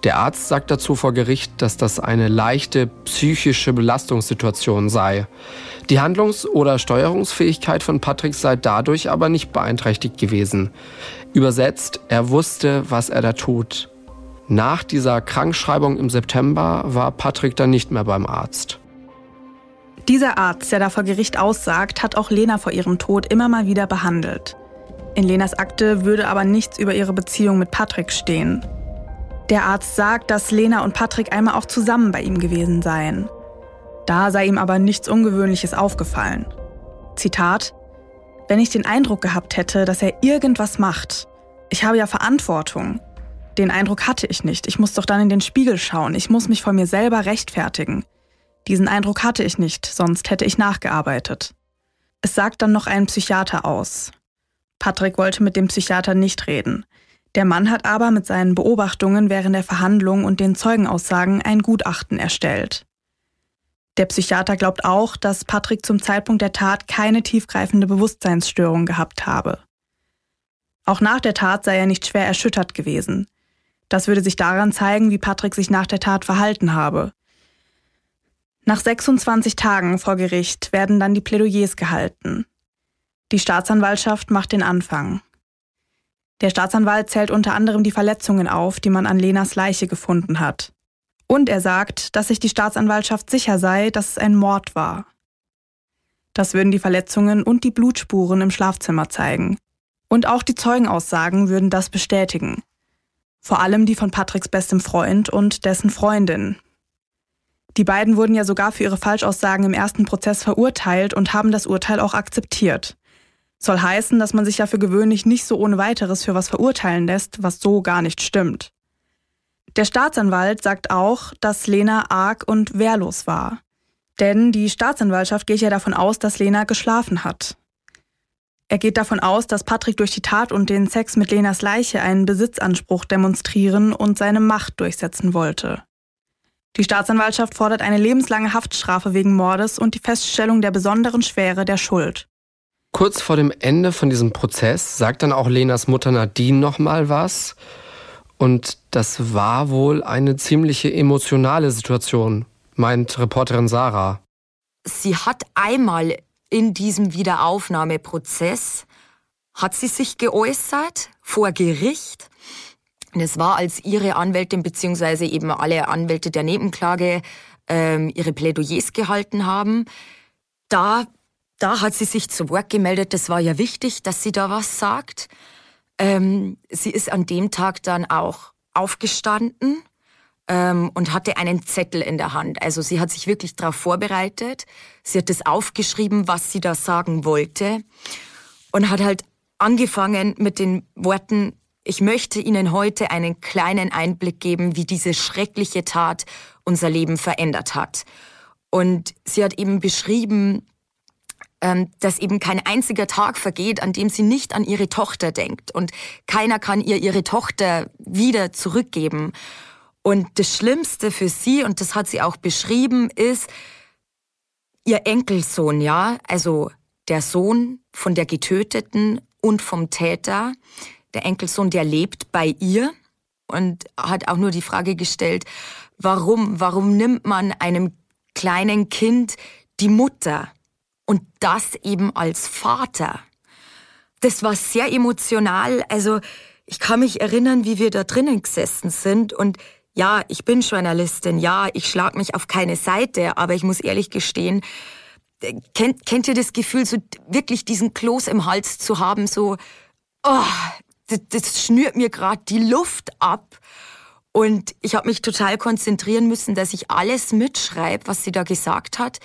Der Arzt sagt dazu vor Gericht, dass das eine leichte psychische Belastungssituation sei. Die Handlungs- oder Steuerungsfähigkeit von Patrick sei dadurch aber nicht beeinträchtigt gewesen. Übersetzt, er wusste, was er da tut. Nach dieser Krankschreibung im September war Patrick dann nicht mehr beim Arzt. Dieser Arzt, der da vor Gericht aussagt, hat auch Lena vor ihrem Tod immer mal wieder behandelt. In Lenas Akte würde aber nichts über ihre Beziehung mit Patrick stehen. Der Arzt sagt, dass Lena und Patrick einmal auch zusammen bei ihm gewesen seien. Da sei ihm aber nichts Ungewöhnliches aufgefallen. Zitat: Wenn ich den Eindruck gehabt hätte, dass er irgendwas macht, ich habe ja Verantwortung. Den Eindruck hatte ich nicht. Ich muss doch dann in den Spiegel schauen. Ich muss mich vor mir selber rechtfertigen. Diesen Eindruck hatte ich nicht, sonst hätte ich nachgearbeitet. Es sagt dann noch ein Psychiater aus. Patrick wollte mit dem Psychiater nicht reden. Der Mann hat aber mit seinen Beobachtungen während der Verhandlung und den Zeugenaussagen ein Gutachten erstellt. Der Psychiater glaubt auch, dass Patrick zum Zeitpunkt der Tat keine tiefgreifende Bewusstseinsstörung gehabt habe. Auch nach der Tat sei er nicht schwer erschüttert gewesen. Das würde sich daran zeigen, wie Patrick sich nach der Tat verhalten habe. Nach 26 Tagen vor Gericht werden dann die Plädoyers gehalten. Die Staatsanwaltschaft macht den Anfang. Der Staatsanwalt zählt unter anderem die Verletzungen auf, die man an Lenas Leiche gefunden hat. Und er sagt, dass sich die Staatsanwaltschaft sicher sei, dass es ein Mord war. Das würden die Verletzungen und die Blutspuren im Schlafzimmer zeigen. Und auch die Zeugenaussagen würden das bestätigen. Vor allem die von Patricks bestem Freund und dessen Freundin. Die beiden wurden ja sogar für ihre Falschaussagen im ersten Prozess verurteilt und haben das Urteil auch akzeptiert. Soll heißen, dass man sich ja für gewöhnlich nicht so ohne weiteres für was verurteilen lässt, was so gar nicht stimmt. Der Staatsanwalt sagt auch, dass Lena arg und wehrlos war. Denn die Staatsanwaltschaft geht ja davon aus, dass Lena geschlafen hat. Er geht davon aus, dass Patrick durch die Tat und den Sex mit Lenas Leiche einen Besitzanspruch demonstrieren und seine Macht durchsetzen wollte. Die Staatsanwaltschaft fordert eine lebenslange Haftstrafe wegen Mordes und die Feststellung der besonderen Schwere der Schuld. Kurz vor dem Ende von diesem Prozess sagt dann auch Lenas Mutter Nadine noch mal was. Und das war wohl eine ziemliche emotionale Situation, meint Reporterin Sarah. Sie hat einmal in diesem Wiederaufnahmeprozess hat sie sich geäußert vor Gericht. Es war, als ihre Anwältin beziehungsweise eben alle Anwälte der Nebenklage ähm, ihre Plädoyers gehalten haben. Da da hat sie sich zu Wort gemeldet. Das war ja wichtig, dass sie da was sagt. Ähm, sie ist an dem Tag dann auch aufgestanden ähm, und hatte einen Zettel in der Hand. Also sie hat sich wirklich darauf vorbereitet. Sie hat das aufgeschrieben, was sie da sagen wollte und hat halt angefangen mit den Worten, ich möchte Ihnen heute einen kleinen Einblick geben, wie diese schreckliche Tat unser Leben verändert hat. Und sie hat eben beschrieben, ähm, dass eben kein einziger Tag vergeht, an dem sie nicht an ihre Tochter denkt. Und keiner kann ihr ihre Tochter wieder zurückgeben. Und das Schlimmste für sie, und das hat sie auch beschrieben, ist ihr Enkelsohn, ja, also der Sohn von der Getöteten und vom Täter. Der Enkelsohn, der lebt bei ihr und hat auch nur die Frage gestellt, warum, warum nimmt man einem kleinen Kind die Mutter? Und das eben als Vater. Das war sehr emotional. Also ich kann mich erinnern, wie wir da drinnen gesessen sind. Und ja, ich bin Journalistin. Ja, ich schlag mich auf keine Seite. Aber ich muss ehrlich gestehen, kennt, kennt ihr das Gefühl, so wirklich diesen Kloß im Hals zu haben? So, oh, das, das schnürt mir gerade die Luft ab. Und ich habe mich total konzentrieren müssen, dass ich alles mitschreibe, was sie da gesagt hat.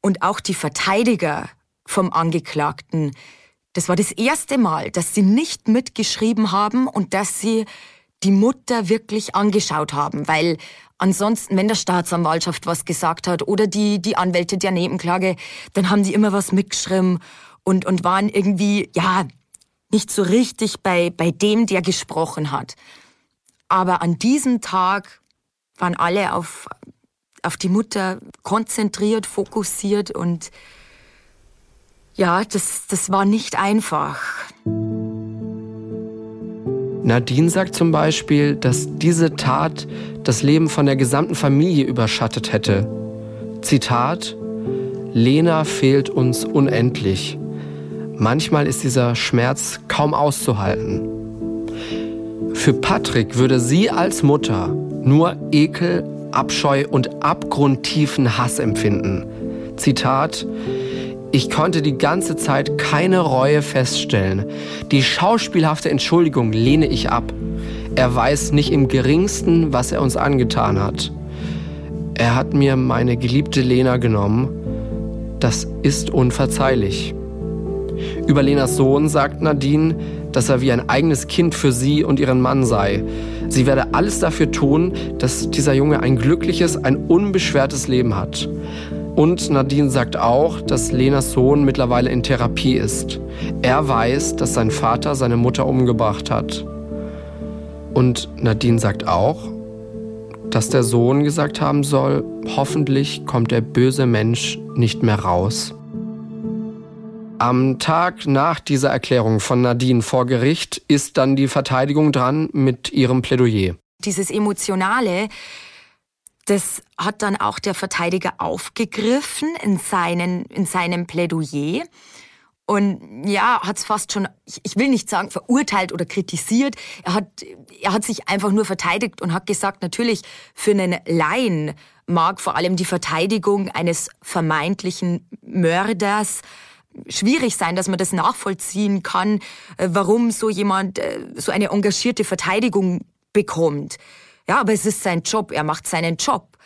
Und auch die Verteidiger vom Angeklagten, das war das erste Mal, dass sie nicht mitgeschrieben haben und dass sie die Mutter wirklich angeschaut haben, weil ansonsten, wenn der Staatsanwaltschaft was gesagt hat oder die, die Anwälte der Nebenklage, dann haben die immer was mitgeschrieben und, und waren irgendwie, ja, nicht so richtig bei, bei dem, der gesprochen hat. Aber an diesem Tag waren alle auf, auf die Mutter konzentriert, fokussiert und Ja, das, das war nicht einfach. Nadine sagt zum Beispiel, dass diese Tat das Leben von der gesamten Familie überschattet hätte. Zitat, Lena fehlt uns unendlich. Manchmal ist dieser Schmerz kaum auszuhalten. Für Patrick würde sie als Mutter nur Ekel, Abscheu und abgrundtiefen Hass empfinden. Zitat, ich konnte die ganze Zeit keine Reue feststellen. Die schauspielhafte Entschuldigung lehne ich ab. Er weiß nicht im geringsten, was er uns angetan hat. Er hat mir meine geliebte Lena genommen. Das ist unverzeihlich. Über Lenas Sohn sagt Nadine, dass er wie ein eigenes Kind für sie und ihren Mann sei. Sie werde alles dafür tun, dass dieser Junge ein glückliches, ein unbeschwertes Leben hat. Und Nadine sagt auch, dass Lenas Sohn mittlerweile in Therapie ist. Er weiß, dass sein Vater seine Mutter umgebracht hat. Und Nadine sagt auch, dass der Sohn gesagt haben soll, hoffentlich kommt der böse Mensch nicht mehr raus. Am Tag nach dieser Erklärung von Nadine vor Gericht ist dann die Verteidigung dran mit ihrem Plädoyer. Dieses Emotionale, das hat dann auch der Verteidiger aufgegriffen in, seinen, in seinem Plädoyer. Und ja, hat es fast schon, ich will nicht sagen verurteilt oder kritisiert. Er hat, er hat sich einfach nur verteidigt und hat gesagt, natürlich für einen Laien mag vor allem die Verteidigung eines vermeintlichen Mörders schwierig sein, dass man das nachvollziehen kann, äh, warum so jemand äh, so eine engagierte Verteidigung bekommt. Ja, aber es ist sein Job, er macht seinen Job.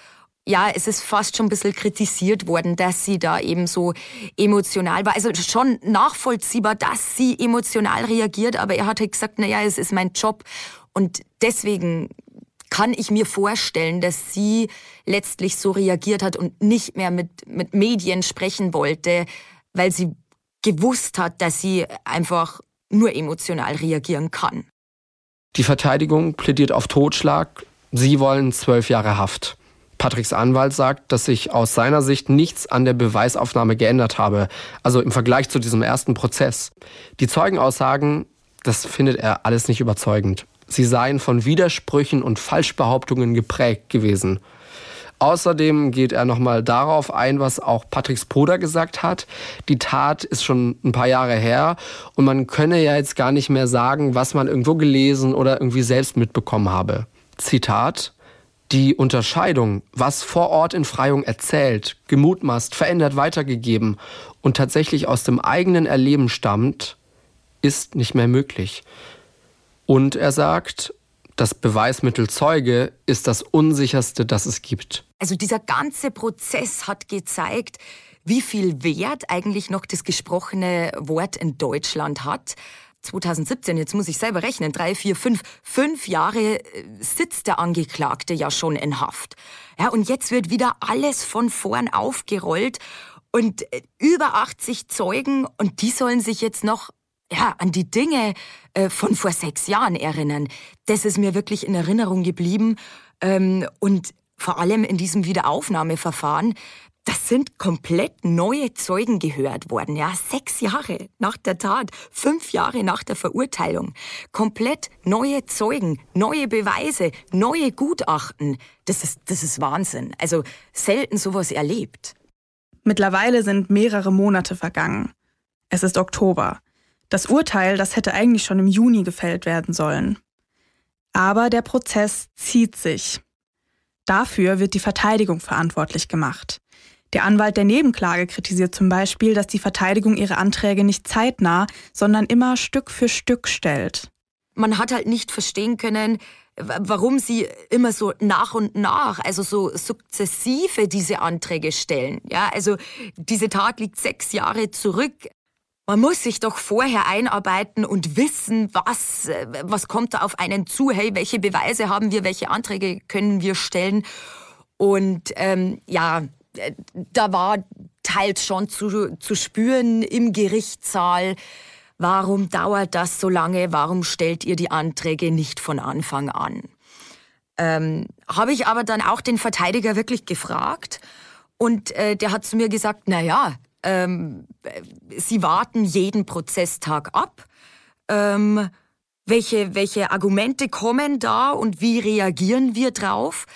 Ja, es ist fast schon ein bisschen kritisiert worden, dass sie da eben so emotional war. Also schon nachvollziehbar, dass sie emotional reagiert, aber er hat halt gesagt, na ja, es ist mein Job und deswegen kann ich mir vorstellen, dass sie letztlich so reagiert hat und nicht mehr mit, mit Medien sprechen wollte, weil sie gewusst hat, dass sie einfach nur emotional reagieren kann. Die Verteidigung plädiert auf Totschlag, Sie wollen zwölf Jahre Haft. Patricks Anwalt sagt, dass sich aus seiner Sicht nichts an der Beweisaufnahme geändert habe, also im Vergleich zu diesem ersten Prozess. Die Zeugenaussagen, das findet er alles nicht überzeugend. Sie seien von Widersprüchen und Falschbehauptungen geprägt gewesen. Außerdem geht er nochmal darauf ein, was auch Patricks Bruder gesagt hat. Die Tat ist schon ein paar Jahre her und man könne ja jetzt gar nicht mehr sagen, was man irgendwo gelesen oder irgendwie selbst mitbekommen habe. Zitat, die Unterscheidung, was vor Ort in Freiung erzählt, gemutmaßt, verändert, weitergegeben und tatsächlich aus dem eigenen Erleben stammt, ist nicht mehr möglich. Und er sagt, das Beweismittel Zeuge ist das unsicherste, das es gibt. Also dieser ganze Prozess hat gezeigt, wie viel Wert eigentlich noch das gesprochene Wort in Deutschland hat. 2017, jetzt muss ich selber rechnen, drei, vier, fünf, fünf Jahre äh, sitzt der Angeklagte ja schon in Haft. Ja, und jetzt wird wieder alles von vorn aufgerollt und äh, über 80 Zeugen und die sollen sich jetzt noch ja, an die Dinge äh, von vor sechs Jahren erinnern. Das ist mir wirklich in Erinnerung geblieben. Ähm, und vor allem in diesem Wiederaufnahmeverfahren, das sind komplett neue Zeugen gehört worden, ja. Sechs Jahre nach der Tat, fünf Jahre nach der Verurteilung. Komplett neue Zeugen, neue Beweise, neue Gutachten. Das ist, das ist Wahnsinn. Also selten sowas erlebt. Mittlerweile sind mehrere Monate vergangen. Es ist Oktober. Das Urteil, das hätte eigentlich schon im Juni gefällt werden sollen. Aber der Prozess zieht sich. Dafür wird die Verteidigung verantwortlich gemacht. Der Anwalt der Nebenklage kritisiert zum Beispiel, dass die Verteidigung ihre Anträge nicht zeitnah, sondern immer Stück für Stück stellt. Man hat halt nicht verstehen können, warum sie immer so nach und nach, also so sukzessive diese Anträge stellen. Ja, also diese Tat liegt sechs Jahre zurück. Man muss sich doch vorher einarbeiten und wissen, was, was kommt da auf einen zu. Hey, welche Beweise haben wir, welche Anträge können wir stellen? Und ähm, ja, da war teils schon zu, zu spüren im Gerichtssaal, warum dauert das so lange, warum stellt ihr die Anträge nicht von Anfang an? Ähm, Habe ich aber dann auch den Verteidiger wirklich gefragt und äh, der hat zu mir gesagt, na ja, Ähm, sie warten jeden Prozesstag ab. Ähm, welche, welche Argumente kommen da und wie reagieren wir drauf?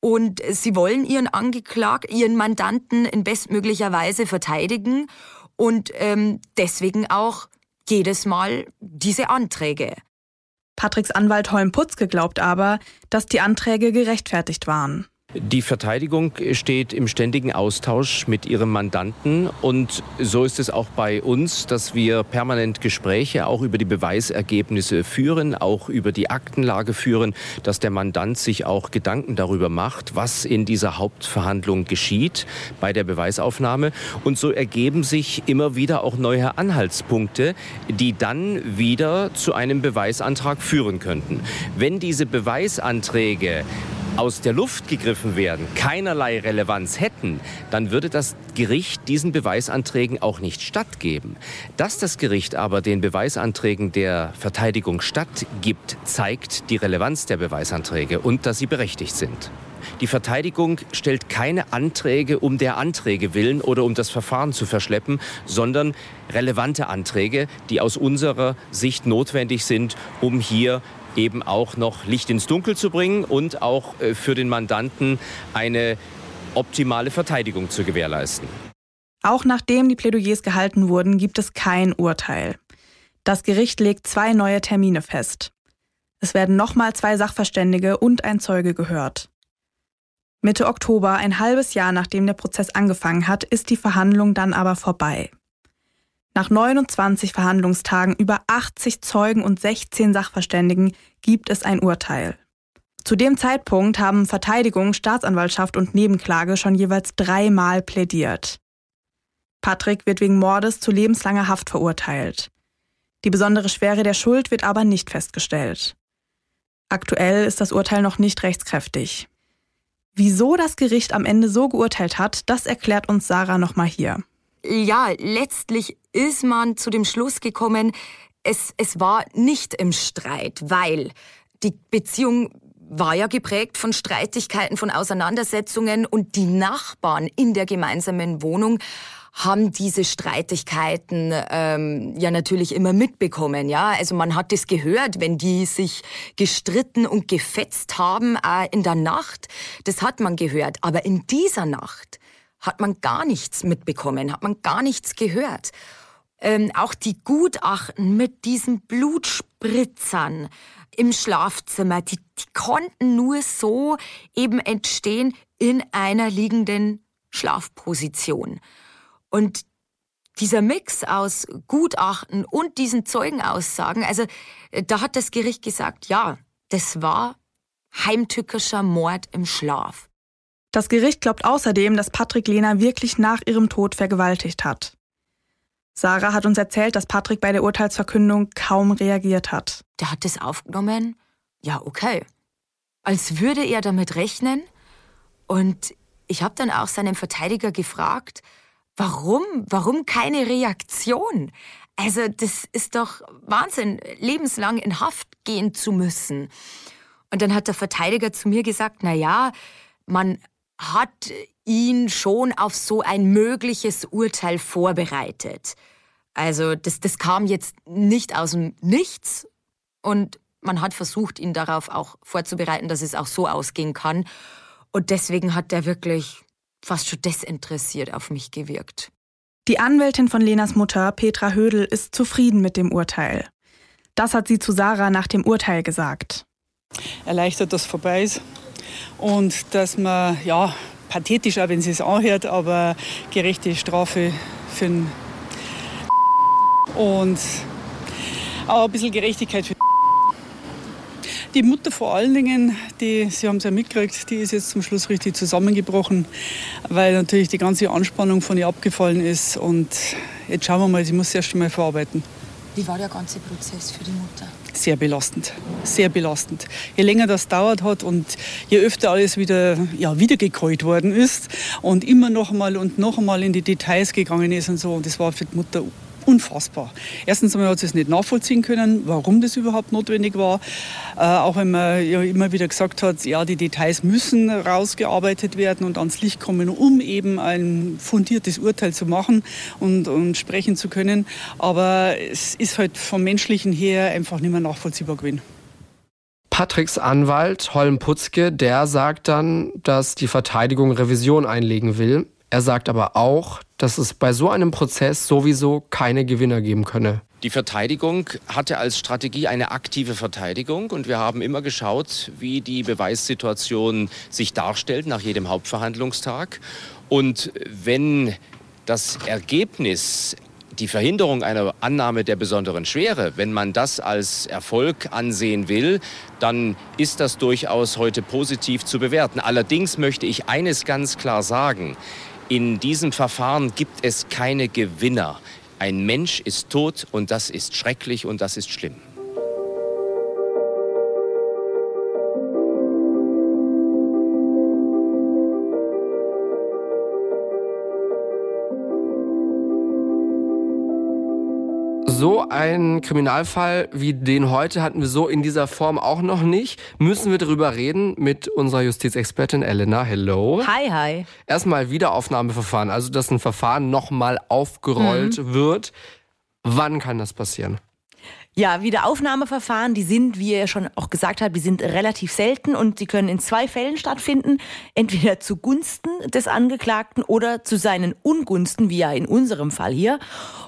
Und sie wollen ihren Angeklagten, ihren Mandanten in bestmöglicher Weise verteidigen und ähm, deswegen auch jedes Mal diese Anträge. Patricks Anwalt Holm Putzke glaubt aber, dass die Anträge gerechtfertigt waren. Die Verteidigung steht im ständigen Austausch mit ihrem Mandanten und so ist es auch bei uns, dass wir permanent Gespräche auch über die Beweisergebnisse führen, auch über die Aktenlage führen, dass der Mandant sich auch Gedanken darüber macht, was in dieser Hauptverhandlung geschieht bei der Beweisaufnahme und so ergeben sich immer wieder auch neue Anhaltspunkte, die dann wieder zu einem Beweisantrag führen könnten. Wenn diese Beweisanträge aus der Luft gegriffen werden, keinerlei Relevanz hätten, dann würde das Gericht diesen Beweisanträgen auch nicht stattgeben. Dass das Gericht aber den Beweisanträgen der Verteidigung stattgibt, zeigt die Relevanz der Beweisanträge und dass sie berechtigt sind. Die Verteidigung stellt keine Anträge um der Anträge willen oder um das Verfahren zu verschleppen, sondern relevante Anträge, die aus unserer Sicht notwendig sind, um hier eben auch noch Licht ins Dunkel zu bringen und auch äh, für den Mandanten eine optimale Verteidigung zu gewährleisten. Auch nachdem die Plädoyers gehalten wurden, gibt es kein Urteil. Das Gericht legt zwei neue Termine fest. Es werden nochmal zwei Sachverständige und ein Zeuge gehört. Mitte Oktober, ein halbes Jahr nachdem der Prozess angefangen hat, ist die Verhandlung dann aber vorbei. Nach 29 Verhandlungstagen, über 80 Zeugen und 16 Sachverständigen gibt es ein Urteil. Zu dem Zeitpunkt haben Verteidigung, Staatsanwaltschaft und Nebenklage schon jeweils dreimal plädiert. Patrick wird wegen Mordes zu lebenslanger Haft verurteilt. Die besondere Schwere der Schuld wird aber nicht festgestellt. Aktuell ist das Urteil noch nicht rechtskräftig. Wieso das Gericht am Ende so geurteilt hat, das erklärt uns Sarah nochmal hier ja, letztlich ist man zu dem Schluss gekommen, es, es war nicht im Streit, weil die Beziehung war ja geprägt von Streitigkeiten, von Auseinandersetzungen und die Nachbarn in der gemeinsamen Wohnung haben diese Streitigkeiten ähm, ja natürlich immer mitbekommen. Ja, also man hat es gehört, wenn die sich gestritten und gefetzt haben äh, in der Nacht. Das hat man gehört. Aber in dieser Nacht hat man gar nichts mitbekommen, hat man gar nichts gehört. Ähm, auch die Gutachten mit diesen Blutspritzern im Schlafzimmer, die, die konnten nur so eben entstehen in einer liegenden Schlafposition. Und dieser Mix aus Gutachten und diesen Zeugenaussagen, also äh, da hat das Gericht gesagt, ja, das war heimtückischer Mord im Schlaf. Das Gericht glaubt außerdem, dass Patrick Lena wirklich nach ihrem Tod vergewaltigt hat. Sarah hat uns erzählt, dass Patrick bei der Urteilsverkündung kaum reagiert hat. Der hat es aufgenommen? Ja, okay. Als würde er damit rechnen. Und ich habe dann auch seinen Verteidiger gefragt, warum, warum keine Reaktion? Also das ist doch Wahnsinn, lebenslang in Haft gehen zu müssen. Und dann hat der Verteidiger zu mir gesagt, na ja, man hat ihn schon auf so ein mögliches Urteil vorbereitet. Also das, das kam jetzt nicht aus dem Nichts und man hat versucht, ihn darauf auch vorzubereiten, dass es auch so ausgehen kann. Und deswegen hat er wirklich fast schon desinteressiert auf mich gewirkt. Die Anwältin von Lenas Mutter, Petra Hödel, ist zufrieden mit dem Urteil. Das hat sie zu Sarah nach dem Urteil gesagt. Erleichtert, dass vorbei ist und dass man, ja, pathetisch auch wenn sie es anhört, aber gerechte Strafe für den und auch ein bisschen Gerechtigkeit für die Mutter vor allen Dingen, die, Sie haben es ja mitgekriegt, die ist jetzt zum Schluss richtig zusammengebrochen, weil natürlich die ganze Anspannung von ihr abgefallen ist. Und jetzt schauen wir mal, sie muss erst einmal verarbeiten. Wie war der ganze Prozess für die Mutter? Sehr belastend. Sehr belastend. Je länger das dauert hat und je öfter alles wieder, ja, wiedergekäut worden ist und immer noch einmal und noch einmal in die Details gegangen ist und so, und das war für die Mutter unfassbar. Erstens einmal hat sie es nicht nachvollziehen können, warum das überhaupt notwendig war. Äh, auch wenn man ja immer wieder gesagt hat, ja, die Details müssen rausgearbeitet werden und ans Licht kommen, um eben ein fundiertes Urteil zu machen und, und sprechen zu können. Aber es ist halt vom Menschlichen her einfach nicht mehr nachvollziehbar gewesen. Patricks Anwalt Holm Putzke, der sagt dann, dass die Verteidigung Revision einlegen will. Er sagt aber auch, dass es bei so einem Prozess sowieso keine Gewinner geben könne. Die Verteidigung hatte als Strategie eine aktive Verteidigung und wir haben immer geschaut, wie die Beweissituation sich darstellt nach jedem Hauptverhandlungstag. Und wenn das Ergebnis die Verhinderung einer Annahme der besonderen Schwere, wenn man das als Erfolg ansehen will, dann ist das durchaus heute positiv zu bewerten. Allerdings möchte ich eines ganz klar sagen. In diesem Verfahren gibt es keine Gewinner. Ein Mensch ist tot und das ist schrecklich und das ist schlimm. Einen Kriminalfall wie den heute hatten wir so in dieser Form auch noch nicht. Müssen wir darüber reden mit unserer Justizexpertin Elena. Hello. Hi, hi. Erstmal Wiederaufnahmeverfahren, also dass ein Verfahren nochmal aufgerollt mhm. wird. Wann kann das passieren? Ja, Wiederaufnahmeverfahren, die sind, wie ihr schon auch gesagt habt, die sind relativ selten und sie können in zwei Fällen stattfinden. Entweder zugunsten des Angeklagten oder zu seinen Ungunsten, wie ja in unserem Fall hier.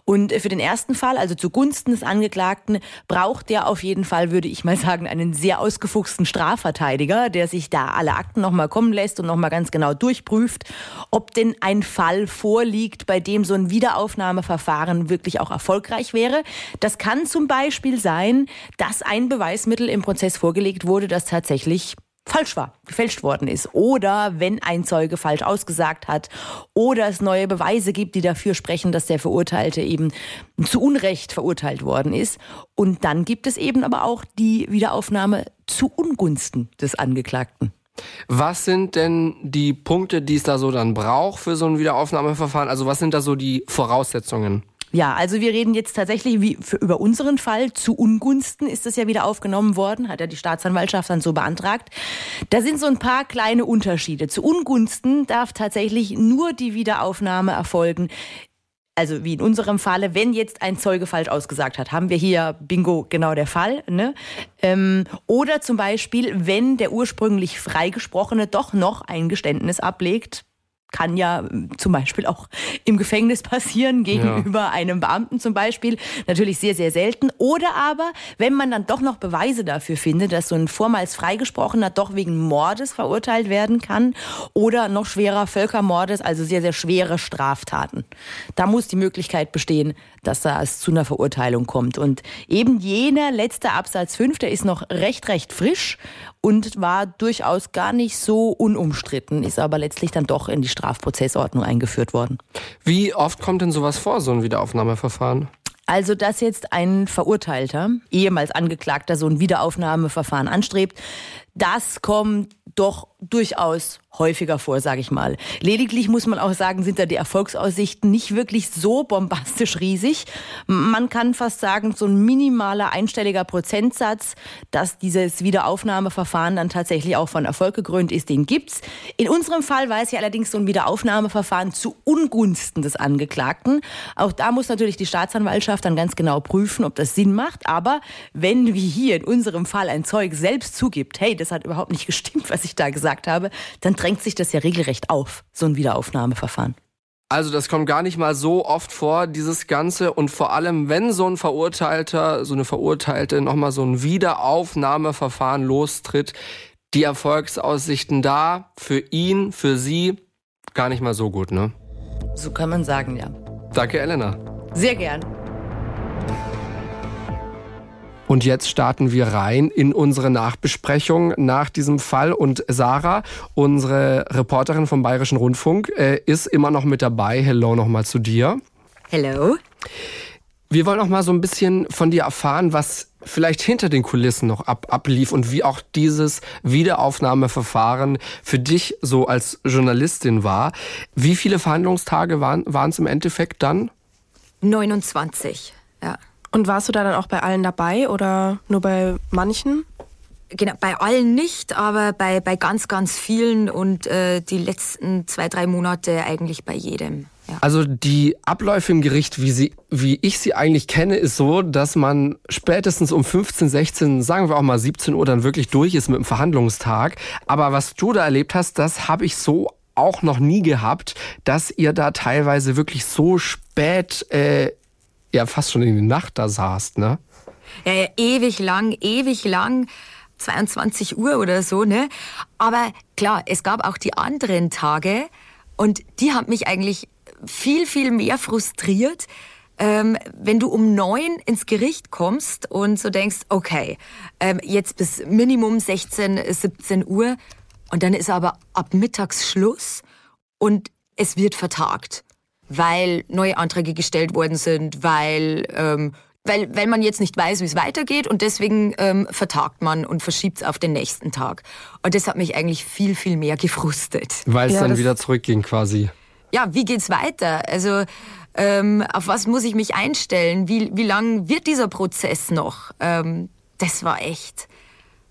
Und für den ersten Fall, also zugunsten des Angeklagten, braucht der auf jeden Fall, würde ich mal sagen, einen sehr ausgefuchsten Strafverteidiger, der sich da alle Akten nochmal kommen lässt und nochmal ganz genau durchprüft, ob denn ein Fall vorliegt, bei dem so ein Wiederaufnahmeverfahren wirklich auch erfolgreich wäre. Das kann zum Beispiel Beispiel sein, dass ein Beweismittel im Prozess vorgelegt wurde, das tatsächlich falsch war, gefälscht worden ist. Oder wenn ein Zeuge falsch ausgesagt hat oder es neue Beweise gibt, die dafür sprechen, dass der Verurteilte eben zu Unrecht verurteilt worden ist. Und dann gibt es eben aber auch die Wiederaufnahme zu Ungunsten des Angeklagten. Was sind denn die Punkte, die es da so dann braucht für so ein Wiederaufnahmeverfahren? Also was sind da so die Voraussetzungen? Ja, also wir reden jetzt tatsächlich wie für, über unseren Fall. Zu Ungunsten ist das ja wieder aufgenommen worden, hat ja die Staatsanwaltschaft dann so beantragt. Da sind so ein paar kleine Unterschiede. Zu Ungunsten darf tatsächlich nur die Wiederaufnahme erfolgen, also wie in unserem Falle, wenn jetzt ein Zeuge falsch ausgesagt hat, haben wir hier Bingo genau der Fall. Ne? Ähm, oder zum Beispiel, wenn der ursprünglich Freigesprochene doch noch ein Geständnis ablegt, kann ja äh, zum Beispiel auch im Gefängnis passieren, gegenüber ja. einem Beamten zum Beispiel. Natürlich sehr, sehr selten. Oder aber, wenn man dann doch noch Beweise dafür findet, dass so ein vormals Freigesprochener doch wegen Mordes verurteilt werden kann oder noch schwerer Völkermordes, also sehr, sehr schwere Straftaten. Da muss die Möglichkeit bestehen, dass da es zu einer Verurteilung kommt. Und eben jener letzte Absatz 5, der ist noch recht, recht frisch und war durchaus gar nicht so unumstritten, ist aber letztlich dann doch in die Strafprozessordnung eingeführt worden. Wie oft kommt denn sowas vor, so ein Wiederaufnahmeverfahren? Also, dass jetzt ein Verurteilter, ehemals Angeklagter, so ein Wiederaufnahmeverfahren anstrebt, das kommt doch durchaus häufiger vor, sage ich mal. Lediglich muss man auch sagen, sind da die Erfolgsaussichten nicht wirklich so bombastisch riesig. Man kann fast sagen, so ein minimaler einstelliger Prozentsatz, dass dieses Wiederaufnahmeverfahren dann tatsächlich auch von Erfolg gekrönt ist, den gibt's. In unserem Fall war es ja allerdings so ein Wiederaufnahmeverfahren zu Ungunsten des Angeklagten. Auch da muss natürlich die Staatsanwaltschaft dann ganz genau prüfen, ob das Sinn macht. Aber wenn wie hier in unserem Fall ein Zeug selbst zugibt, hey, das hat überhaupt nicht gestimmt, was ich da gesagt habe, dann drängt sich das ja regelrecht auf, so ein Wiederaufnahmeverfahren. Also das kommt gar nicht mal so oft vor, dieses Ganze. Und vor allem, wenn so ein Verurteilter, so eine Verurteilte nochmal so ein Wiederaufnahmeverfahren lostritt, die Erfolgsaussichten da für ihn, für sie gar nicht mal so gut, ne? So kann man sagen, ja. Danke, Elena. Sehr gern. Und jetzt starten wir rein in unsere Nachbesprechung nach diesem Fall. Und Sarah, unsere Reporterin vom Bayerischen Rundfunk, äh, ist immer noch mit dabei. Hello nochmal zu dir. Hello. Wir wollen auch mal so ein bisschen von dir erfahren, was vielleicht hinter den Kulissen noch ab, ablief und wie auch dieses Wiederaufnahmeverfahren für dich so als Journalistin war. Wie viele Verhandlungstage waren es im Endeffekt dann? 29, ja. Und warst du da dann auch bei allen dabei oder nur bei manchen? Genau, bei allen nicht, aber bei, bei ganz, ganz vielen und äh, die letzten zwei, drei Monate eigentlich bei jedem. Ja. Also die Abläufe im Gericht, wie, sie, wie ich sie eigentlich kenne, ist so, dass man spätestens um 15, 16, sagen wir auch mal 17 Uhr dann wirklich durch ist mit dem Verhandlungstag. Aber was du da erlebt hast, das habe ich so auch noch nie gehabt, dass ihr da teilweise wirklich so spät, äh, ja fast schon in die Nacht da saßt, ne? Ja, ja, ewig lang, ewig lang. 22 Uhr oder so, ne? Aber klar, es gab auch die anderen Tage und die haben mich eigentlich viel, viel mehr frustriert, ähm, wenn du um neun ins Gericht kommst und so denkst, okay, ähm, jetzt bis Minimum 16, 17 Uhr und dann ist aber ab mittags Schluss und es wird vertagt, weil neue Anträge gestellt worden sind, weil ähm, weil, weil man jetzt nicht weiß, wie es weitergeht und deswegen ähm, vertagt man und verschiebt es auf den nächsten Tag. Und das hat mich eigentlich viel, viel mehr gefrustet. Weil es ja, dann wieder zurückging quasi. Ja, wie geht's weiter? Also ähm, auf was muss ich mich einstellen? Wie, wie lang wird dieser Prozess noch? Ähm, das war echt,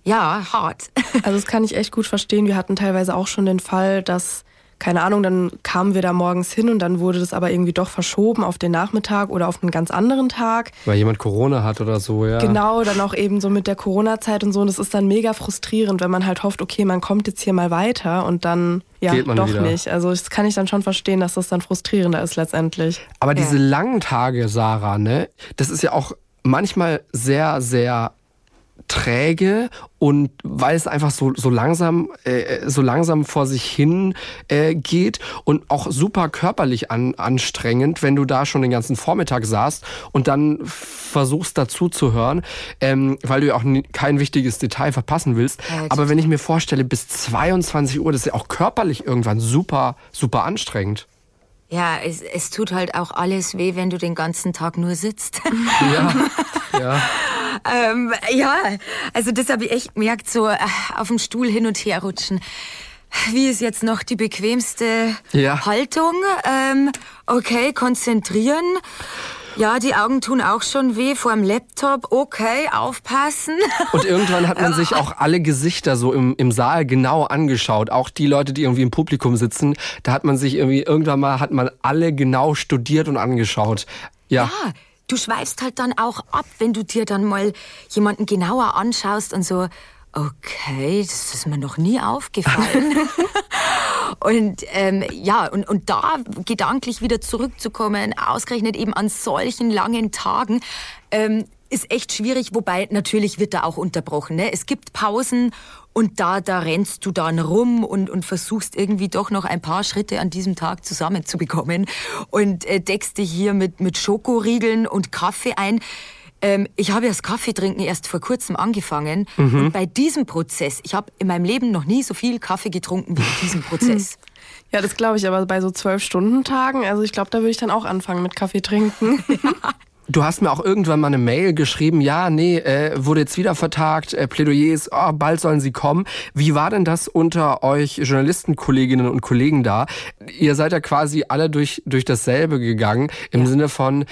ja, hart. Also das kann ich echt gut verstehen. Wir hatten teilweise auch schon den Fall, dass keine Ahnung, dann kamen wir da morgens hin und dann wurde das aber irgendwie doch verschoben auf den Nachmittag oder auf einen ganz anderen Tag. Weil jemand Corona hat oder so, ja. Genau, dann auch eben so mit der Corona-Zeit und so. Und das ist dann mega frustrierend, wenn man halt hofft, okay, man kommt jetzt hier mal weiter und dann ja, doch wieder. nicht. Also das kann ich dann schon verstehen, dass das dann frustrierender ist letztendlich. Aber diese ja. langen Tage, Sarah, ne, das ist ja auch manchmal sehr, sehr träge und weil es einfach so, so langsam äh, so langsam vor sich hin äh, geht und auch super körperlich an, anstrengend, wenn du da schon den ganzen Vormittag saßt und dann versuchst dazu zu hören, ähm, weil du ja auch kein wichtiges Detail verpassen willst. Ja, Aber wenn ich mir vorstelle, bis 22 Uhr, das ist ja auch körperlich irgendwann super, super anstrengend. Ja, es, es tut halt auch alles weh, wenn du den ganzen Tag nur sitzt. Ja, ja. Ähm, ja, also das habe ich echt gemerkt, so äh, auf dem Stuhl hin und her rutschen. Wie ist jetzt noch die bequemste ja. Haltung? Ähm, okay, konzentrieren. Ja, die Augen tun auch schon weh vor dem Laptop. Okay, aufpassen. Und irgendwann hat man sich auch alle Gesichter so im, im Saal genau angeschaut. Auch die Leute, die irgendwie im Publikum sitzen. Da hat man sich irgendwie, irgendwann mal hat man alle genau studiert und angeschaut. Ja. ja du schweifst halt dann auch ab, wenn du dir dann mal jemanden genauer anschaust und so, okay, das ist mir noch nie aufgefallen. Und ähm, ja, und, und da gedanklich wieder zurückzukommen, ausgerechnet eben an solchen langen Tagen, ähm, ist echt schwierig, wobei natürlich wird da auch unterbrochen. Ne? Es gibt Pausen und da, da rennst du dann rum und, und versuchst irgendwie doch noch ein paar Schritte an diesem Tag zusammenzubekommen und äh, deckst dich hier mit, mit Schokoriegeln und Kaffee ein. Ähm, ich habe ja das Kaffeetrinken erst vor kurzem angefangen. Mhm. Und bei diesem Prozess, ich habe in meinem Leben noch nie so viel Kaffee getrunken wie in diesem Prozess. Ja, das glaube ich, aber bei so zwölf Stunden Tagen, also ich glaube, da würde ich dann auch anfangen mit Kaffee trinken. Du hast mir auch irgendwann mal eine Mail geschrieben, ja, nee, äh, wurde jetzt wieder vertagt, äh, Plädoyers, oh, bald sollen sie kommen. Wie war denn das unter euch Journalistenkolleginnen und Kollegen da? Ihr seid ja quasi alle durch, durch dasselbe gegangen, im ja. Sinne von,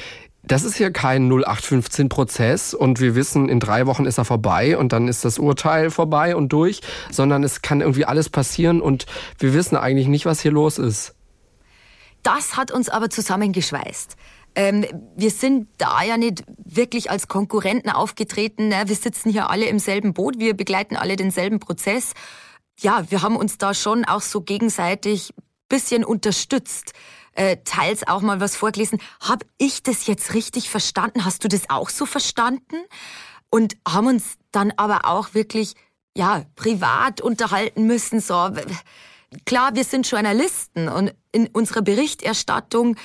das ist ja kein 0815-Prozess und wir wissen, in drei Wochen ist er vorbei und dann ist das Urteil vorbei und durch, sondern es kann irgendwie alles passieren und wir wissen eigentlich nicht, was hier los ist. Das hat uns aber zusammengeschweißt. Ähm, wir sind da ja nicht wirklich als Konkurrenten aufgetreten. Ne? Wir sitzen hier alle im selben Boot, wir begleiten alle denselben Prozess. Ja, wir haben uns da schon auch so gegenseitig bisschen unterstützt äh, teils auch mal was vorgelesen. Hab ich das jetzt richtig verstanden? Hast du das auch so verstanden? Und haben uns dann aber auch wirklich, ja, privat unterhalten müssen, so. Klar, wir sind Journalisten und in unserer Berichterstattung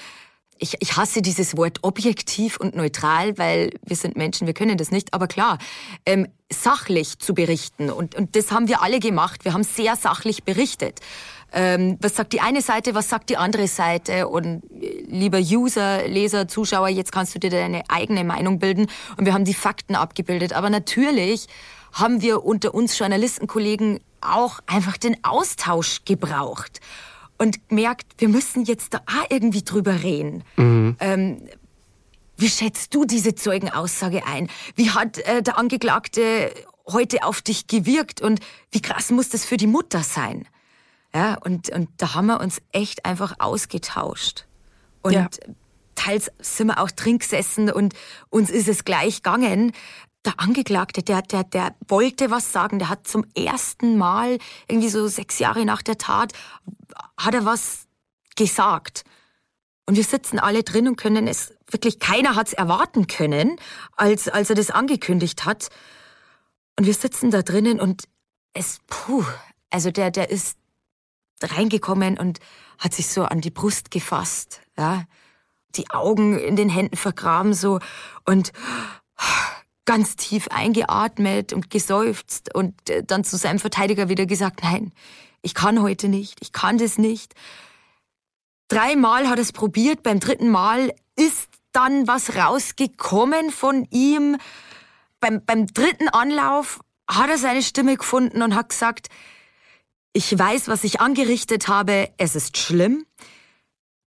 ich, ich hasse dieses Wort objektiv und neutral, weil wir sind Menschen, wir können das nicht. Aber klar, ähm, sachlich zu berichten. Und, und das haben wir alle gemacht. Wir haben sehr sachlich berichtet ähm, was sagt die eine Seite, was sagt die andere Seite und äh, lieber User, Leser, Zuschauer, jetzt kannst du dir deine eigene Meinung bilden und wir haben die Fakten abgebildet. Aber natürlich haben wir unter uns Journalistenkollegen auch einfach den Austausch gebraucht und gemerkt, wir müssen jetzt da irgendwie drüber reden. Mhm. Ähm, Wie schätzt du diese Zeugenaussage ein? Wie hat äh, der Angeklagte heute auf dich gewirkt und wie krass muss das für die Mutter sein? Ja, und, und da haben wir uns echt einfach ausgetauscht. Und ja. teils sind wir auch drin gesessen und uns ist es gleich gegangen. Der Angeklagte, der, der, der wollte was sagen, der hat zum ersten Mal, irgendwie so sechs Jahre nach der Tat, hat er was gesagt. Und wir sitzen alle drin und können es, wirklich keiner hat es erwarten können, als, als er das angekündigt hat. Und wir sitzen da drinnen und es, puh, also der, der ist reingekommen und hat sich so an die Brust gefasst, ja. Die Augen in den Händen vergraben so und ganz tief eingeatmet und geseufzt und äh, dann zu seinem Verteidiger wieder gesagt, nein, ich kann heute nicht, ich kann das nicht. Dreimal hat er es probiert, beim dritten Mal ist dann was rausgekommen von ihm. Beim, beim dritten Anlauf hat er seine Stimme gefunden und hat gesagt, ich weiß, was ich angerichtet habe, es ist schlimm.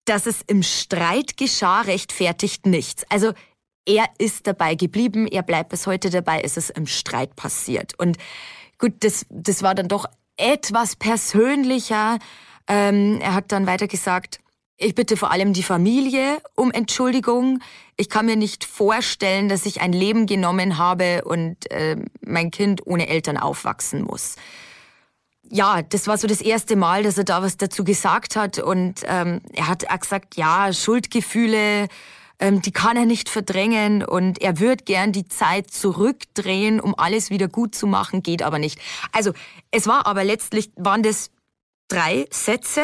Dass es im Streit geschah, rechtfertigt nichts. Also er ist dabei geblieben, er bleibt bis heute dabei, es ist im Streit passiert. Und gut, das, das war dann doch etwas persönlicher. Ähm, er hat dann weiter gesagt, ich bitte vor allem die Familie um Entschuldigung. Ich kann mir nicht vorstellen, dass ich ein Leben genommen habe und äh, mein Kind ohne Eltern aufwachsen muss. Ja, das war so das erste Mal, dass er da was dazu gesagt hat. Und ähm, er hat auch gesagt, ja, Schuldgefühle, ähm, die kann er nicht verdrängen und er wird gern die Zeit zurückdrehen, um alles wieder gut zu machen, geht aber nicht. Also es war aber letztlich, waren das drei Sätze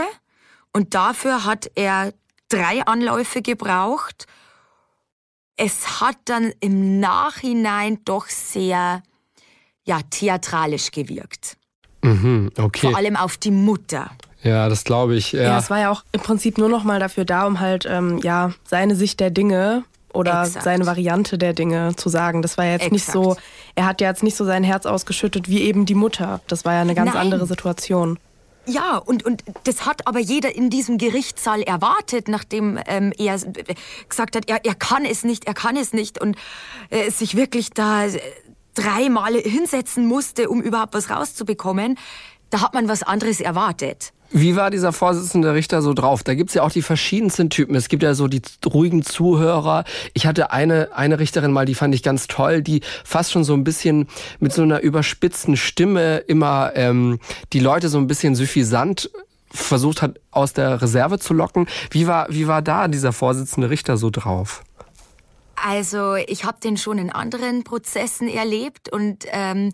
und dafür hat er drei Anläufe gebraucht. Es hat dann im Nachhinein doch sehr ja, theatralisch gewirkt. Mhm, okay. Vor allem auf die Mutter. Ja, das glaube ich. Ja. ja, es war ja auch im Prinzip nur noch mal dafür da, um halt ähm, ja seine Sicht der Dinge oder Exakt. seine Variante der Dinge zu sagen. Das war jetzt Exakt. nicht so, er hat ja jetzt nicht so sein Herz ausgeschüttet wie eben die Mutter. Das war ja eine ganz Nein. andere Situation. Ja, und, und das hat aber jeder in diesem Gerichtssaal erwartet, nachdem ähm, er gesagt hat, er, er kann es nicht, er kann es nicht und äh, sich wirklich da äh, dreimal hinsetzen musste, um überhaupt was rauszubekommen. Da hat man was anderes erwartet. Wie war dieser Vorsitzende Richter so drauf? Da gibt's ja auch die verschiedensten Typen. Es gibt ja so die ruhigen Zuhörer. Ich hatte eine, eine Richterin mal, die fand ich ganz toll, die fast schon so ein bisschen mit so einer überspitzten Stimme immer ähm, die Leute so ein bisschen suffisant versucht hat, aus der Reserve zu locken. Wie war, wie war da dieser Vorsitzende Richter so drauf? Also ich habe den schon in anderen Prozessen erlebt und ähm,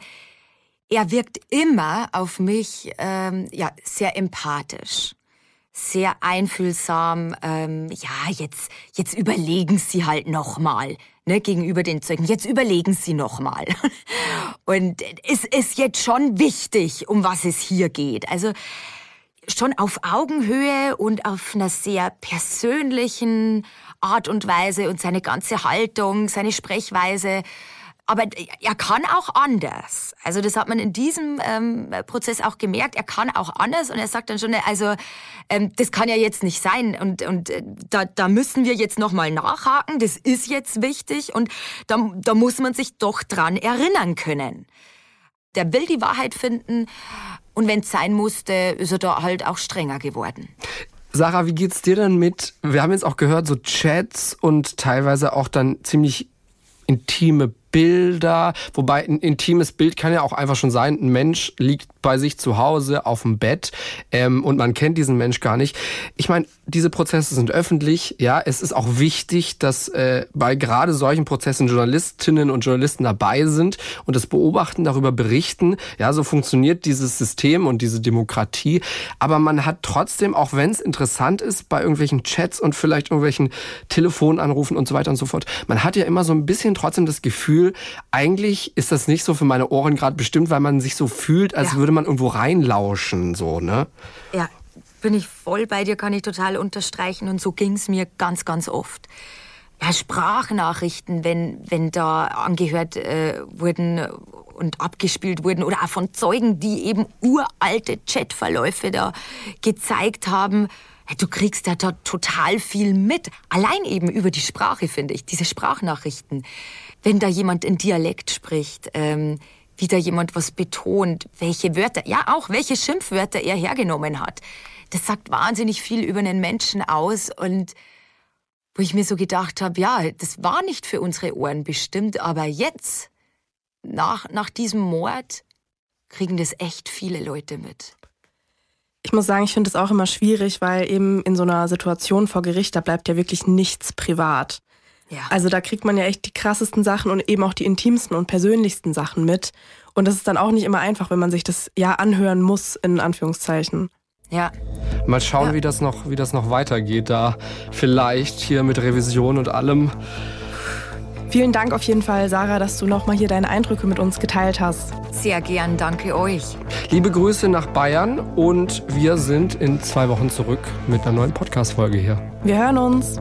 er wirkt immer auf mich ähm, ja sehr empathisch, sehr einfühlsam. Ähm, ja, jetzt jetzt überlegen Sie halt noch mal ne, gegenüber den Zeugen. Jetzt überlegen Sie noch mal. Und es ist jetzt schon wichtig, um was es hier geht. Also schon auf Augenhöhe und auf einer sehr persönlichen Art und Weise und seine ganze Haltung, seine Sprechweise aber er kann auch anders. Also das hat man in diesem ähm, Prozess auch gemerkt. Er kann auch anders und er sagt dann schon, also ähm, das kann ja jetzt nicht sein und, und äh, da, da müssen wir jetzt nochmal nachhaken. Das ist jetzt wichtig und da, da muss man sich doch dran erinnern können. Der will die Wahrheit finden und wenn es sein musste, ist er da halt auch strenger geworden. Sarah, wie geht's dir denn mit? Wir haben jetzt auch gehört, so Chats und teilweise auch dann ziemlich intime Bilder, wobei ein intimes Bild kann ja auch einfach schon sein, ein Mensch liegt bei sich zu Hause auf dem Bett ähm, und man kennt diesen Mensch gar nicht. Ich meine, diese Prozesse sind öffentlich, ja, es ist auch wichtig, dass äh, bei gerade solchen Prozessen Journalistinnen und Journalisten dabei sind und das beobachten, darüber berichten. Ja, so funktioniert dieses System und diese Demokratie. Aber man hat trotzdem, auch wenn es interessant ist, bei irgendwelchen Chats und vielleicht irgendwelchen Telefonanrufen und so weiter und so fort, man hat ja immer so ein bisschen trotzdem das Gefühl, eigentlich ist das nicht so für meine Ohren gerade bestimmt, weil man sich so fühlt, als ja. würde man irgendwo reinlauschen, so, ne? Ja, bin ich voll bei dir, kann ich total unterstreichen. Und so ging es mir ganz, ganz oft. Ja, Sprachnachrichten, wenn, wenn da angehört äh, wurden und abgespielt wurden oder auch von Zeugen, die eben uralte Chatverläufe da gezeigt haben. Du kriegst da total viel mit. Allein eben über die Sprache, finde ich, diese Sprachnachrichten. Wenn da jemand in Dialekt spricht, ähm, wie da jemand was betont, welche Wörter, ja auch welche Schimpfwörter er hergenommen hat. Das sagt wahnsinnig viel über einen Menschen aus und wo ich mir so gedacht habe, ja, das war nicht für unsere Ohren bestimmt, aber jetzt, nach, nach diesem Mord, kriegen das echt viele Leute mit. Ich muss sagen, ich finde es auch immer schwierig, weil eben in so einer Situation vor Gericht, da bleibt ja wirklich nichts privat. Ja. Also da kriegt man ja echt die krassesten Sachen und eben auch die intimsten und persönlichsten Sachen mit. Und das ist dann auch nicht immer einfach, wenn man sich das ja anhören muss, in Anführungszeichen. Ja. Mal schauen, ja. wie, das noch, wie das noch weitergeht. Da vielleicht hier mit Revision und allem Vielen Dank auf jeden Fall, Sarah, dass du nochmal hier deine Eindrücke mit uns geteilt hast. Sehr gern, danke euch. Liebe Grüße nach Bayern und wir sind in zwei Wochen zurück mit einer neuen Podcast-Folge hier. Wir hören uns.